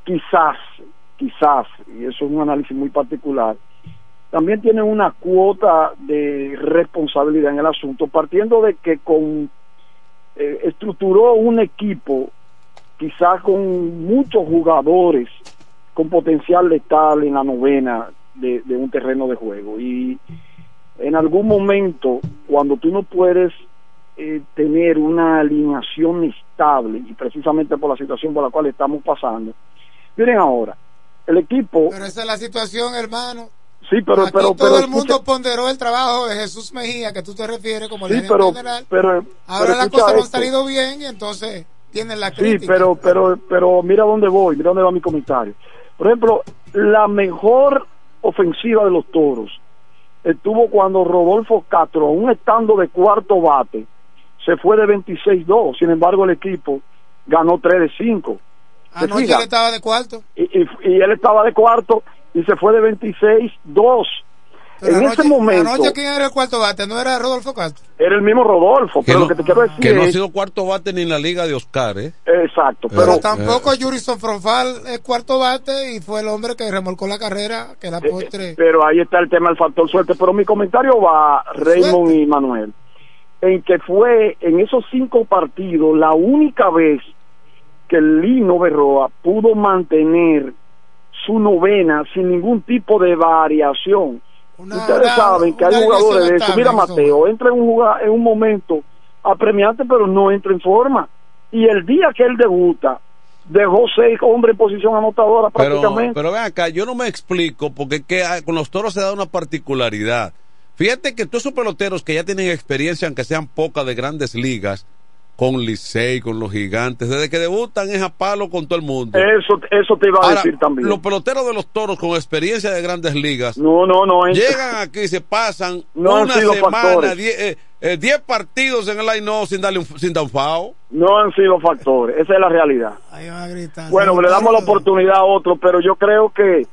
quizás, quizás, y eso es un análisis muy particular, también tiene una cuota de responsabilidad en el asunto, partiendo de que con eh, estructuró un equipo quizás con muchos jugadores con potencial letal en la novena de, un terreno de juego. Y en algún momento cuando tú no puedes eh, tener una alineación estable y precisamente por la situación por la cual estamos pasando miren ahora el equipo pero esa es la situación hermano Sí, pero, pero, todo el mundo ponderó el trabajo de Jesús Mejía, que tú te refieres como sí, pero, general. Pero, Ahora las cosas no han salido bien y entonces tienen la crítica. Sí, pero, pero, pero mira dónde voy, mira dónde va mi comentario. Por ejemplo, la mejor ofensiva de los toros estuvo cuando Rodolfo Castro, aún estando de cuarto bate, se fue de 26-2. Sin embargo, el equipo ganó 3 de 5. Anoche él estaba de cuarto. y, y él estaba de cuarto y se fue de 26-2. En ese momento. Anoche, ¿quién era el cuarto bate? ¿No era Rodolfo Castro? Era el mismo Rodolfo, pero lo que te quiero decir. Que no ha sido cuarto bate ni en la Liga de Oscar, ¿eh? Exacto, pero. pero tampoco eh, Jurison Fronfal es cuarto bate y fue el hombre que remolcó la carrera, que la eh, postre. pero ahí está el tema del factor suerte. Pero mi comentario va, Raymond y Manuel, en que fue en esos cinco partidos la única vez que el Lino Berroa pudo mantener su novena sin ningún tipo de variación. Ustedes saben que hay jugadores de eso. Mira, Mateo, entra en un, en un momento apremiante, pero no entra en forma. Y el día que él debuta, dejó seis hombres en posición anotadora prácticamente. Pero, ven acá, yo no me explico porque que con los toros se da una particularidad. Fíjate que todos esos peloteros que ya tienen experiencia, aunque sean pocas de grandes ligas, con Licey, con los gigantes, desde que debutan es a palo con todo el mundo. Eso, eso te iba a decir también. Los peloteros de los toros con experiencia de grandes ligas, no, no, no, llegan aquí y se pasan una semana, 10 eh, eh, partidos en el line sin darle sin dar un fao. No han sido factores, esa es la realidad. bueno, le damos la oportunidad a otro, pero yo creo que eh,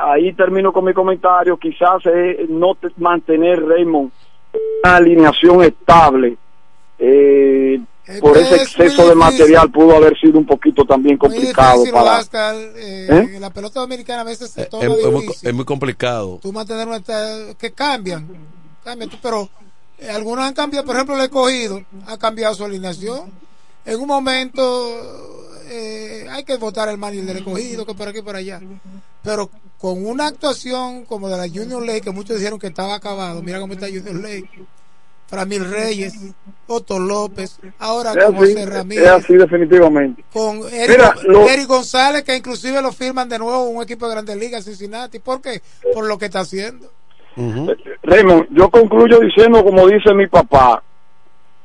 ahí termino con mi comentario, quizás no mantener Raymond una alineación estable eh, por ese exceso de material pudo haber sido un poquito también complicado para eh, ¿Eh? la pelota dominicana a veces es, es, muy, es, muy, complicado. Tú mantener una, que cambian cambian pero eh, algunos han cambiado. Por ejemplo el escogido ha cambiado su alineación. En un momento hay que votar el manual del escogido que por aquí por allá. Pero con una actuación como de la Junior Lake que muchos dijeron que estaba acabado mira cómo está Junior Lake Framil Reyes, Otto López, ahora con José Ramírez. Es así, definitivamente. Con Eric, González, que inclusive lo firman de nuevo un equipo de Grandes Ligas, Cincinnati. ¿Por qué? Por lo que está haciendo. Raymond, yo concluyo diciendo, como dice mi papá,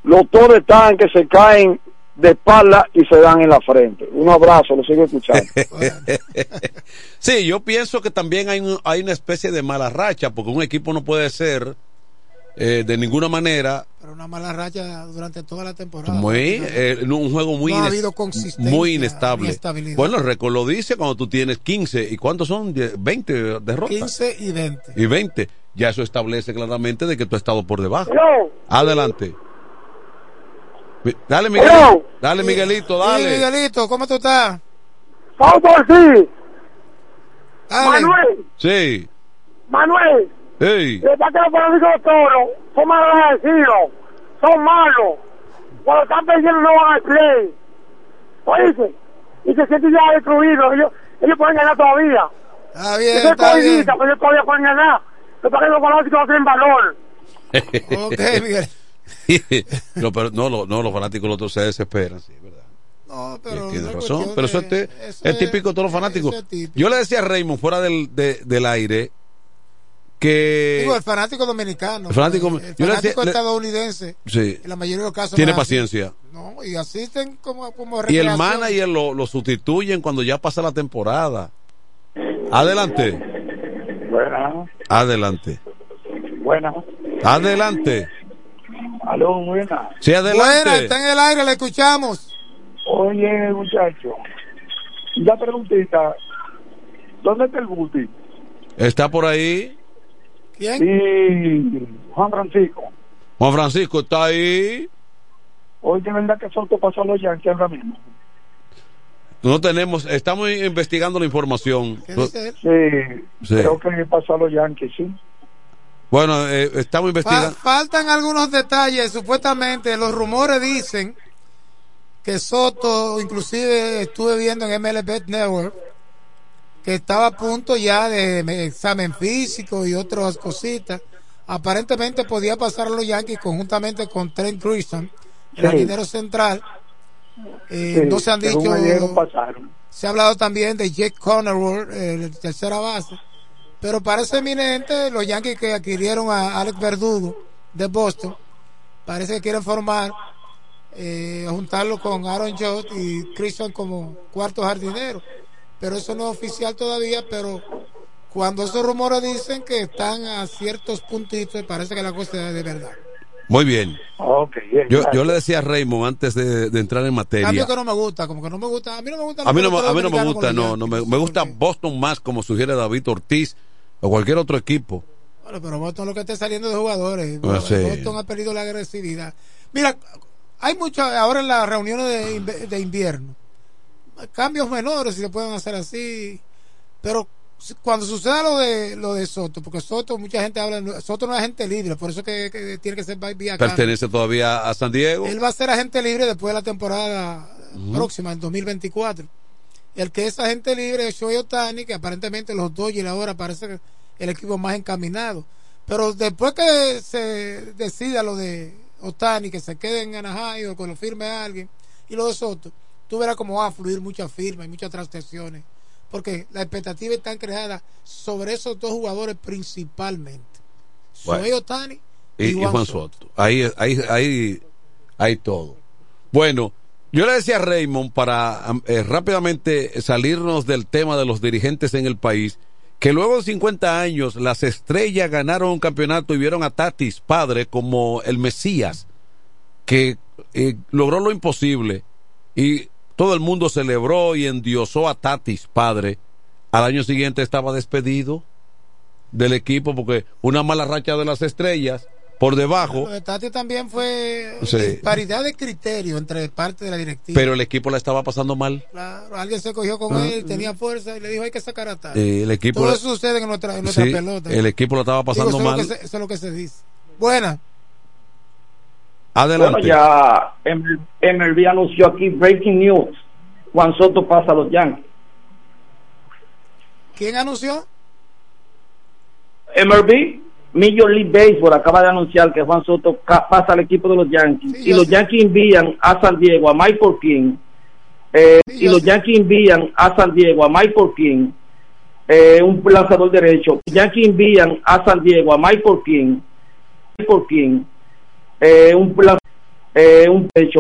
los toros están que se caen de espalda y se dan en la frente. Un abrazo, lo sigo escuchando. sí, yo pienso que también hay, hay una especie de mala racha, porque un equipo no puede ser eh, de ninguna manera. Pero una mala racha durante toda la temporada. Muy, eh, un juego muy, no ha habido consistencia, muy inestable. Bueno, el récord lo dice cuando tú tienes 15. ¿Y cuántos son? 20 derrotas. 15 y 20. Y 20. Ya eso establece claramente de que tú has estado por debajo. Adelante. Dale, Miguelito. Dale, Miguelito, dale. Sí, Miguelito, ¿cómo tú estás? Vamos sí. Manuel. Sí. Manuel. Hey. Le está que los fanáticos de toro son malos agradecidos, son malos. Cuando están perdiendo no van al play. Oíste, y se sienten ya destruidos. Ellos, ellos pueden ganar todavía. Está bien, está bien. Pero ellos todavía pueden ganar. Lo que los fanáticos no tienen valor. ok, Miguel. no, pero no, no, no, los fanáticos los otros se desesperan, sí, ¿verdad? No, pero. Tiene razón, pero eso, es, es, típico de todos los fanáticos. Yo le decía a Raymond fuera del, de, del aire que Digo, el fanático dominicano el fanático, el fanático decía, estadounidense sí, en la mayoría de los casos tiene paciencia. no, y asisten como, como y el manager lo, lo, sustituyen cuando ya pasa la temporada. Adelante. Buena adelante. Buena adelante. Aló buena. Sí adelante. Buena está en el aire le escuchamos. Oye muchacho una preguntita. ¿dónde está el Guti? ¿Está por ahí? ¿Quién? Sí, Juan Francisco. Juan Francisco está ahí. Hoy de verdad que Soto pasó a los Yankees ahora mismo. No tenemos, estamos investigando la información. ¿Qué dice él? Sí, creo que pasó a los Yankees, sí. Bueno, eh, estamos investigando. Fa faltan algunos detalles. Supuestamente los rumores dicen que Soto, inclusive estuve viendo en MLB Network, que estaba a punto ya de examen físico y otras cositas. Aparentemente podía pasar a los Yankees conjuntamente con Trent Grisham, el dinero central. Eh, no se han dicho. Se ha hablado también de Jake Conner, el tercera base. Pero parece eminente los Yankees que adquirieron a Alex Verdugo de Boston. Parece que quieren formar, eh, juntarlo con Aaron Judge y Christian como cuarto jardinero pero eso no es oficial todavía, pero cuando esos rumores dicen que están a ciertos puntitos, parece que la cosa es de verdad. Muy bien. Okay, yo, yo, le decía a Raymond antes de, de entrar en materia. Cambio que no me gusta, como que no me gusta. A mí no me gusta. A mí no, a mí no me gusta, no, no me, me, gusta Boston más, como sugiere David Ortiz o cualquier otro equipo. Bueno, pero Boston lo que está saliendo de jugadores. Ah, sí. Boston ha perdido la agresividad. Mira, hay mucho ahora en las reuniones de, de invierno cambios menores si se pueden hacer así, pero cuando suceda lo de lo de Soto, porque Soto mucha gente habla, Soto no es agente libre, por eso que, que tiene que ser vía Pertenece todavía a San Diego. Él va a ser agente libre después de la temporada próxima, en 2024. El que es agente libre es Shohei Otani, que aparentemente los Dodgers ahora parece el equipo más encaminado. Pero después que se decida lo de Otani, que se quede en Anaheim o que lo firme alguien, y lo de Soto, tú verás cómo va a fluir muchas firmas y muchas transacciones. Porque las expectativas están creadas sobre esos dos jugadores principalmente. Bueno, Otani y, Juan, Soto. Ahí, ahí, ahí, ahí todo. Bueno, yo le decía a Raymond para eh, rápidamente salirnos del tema de los dirigentes en el país, que luego de 50 años las estrellas ganaron un campeonato y vieron a Tatis, padre, como el Mesías, que eh, logró lo imposible. Y todo el mundo celebró y endiosó a Tatis, padre. Al año siguiente estaba despedido del equipo porque una mala racha de las estrellas por debajo. Tatis también fue paridad de criterio entre parte de la directiva. Pero el equipo la estaba pasando mal. Claro, alguien se cogió con ah. él, tenía fuerza y le dijo hay que sacar a Tatis. el equipo Todo eso sucede en nuestra, en nuestra pelota. El equipo la estaba pasando mal. eso es lo que se dice. Buena. Adelante. Bueno, ya MLB anunció aquí Breaking News. Juan Soto pasa a los Yankees. ¿Quién anunció? MLB, Major League Baseball acaba de anunciar que Juan Soto pasa al equipo de los Yankees. y los Yankees envían a San Diego a Michael King. Eh, y los Yankees envían a San Diego a Michael King, eh, un lanzador derecho. Los Yankees envían a San Diego a Michael King, Michael King, eh, un, eh, un pecho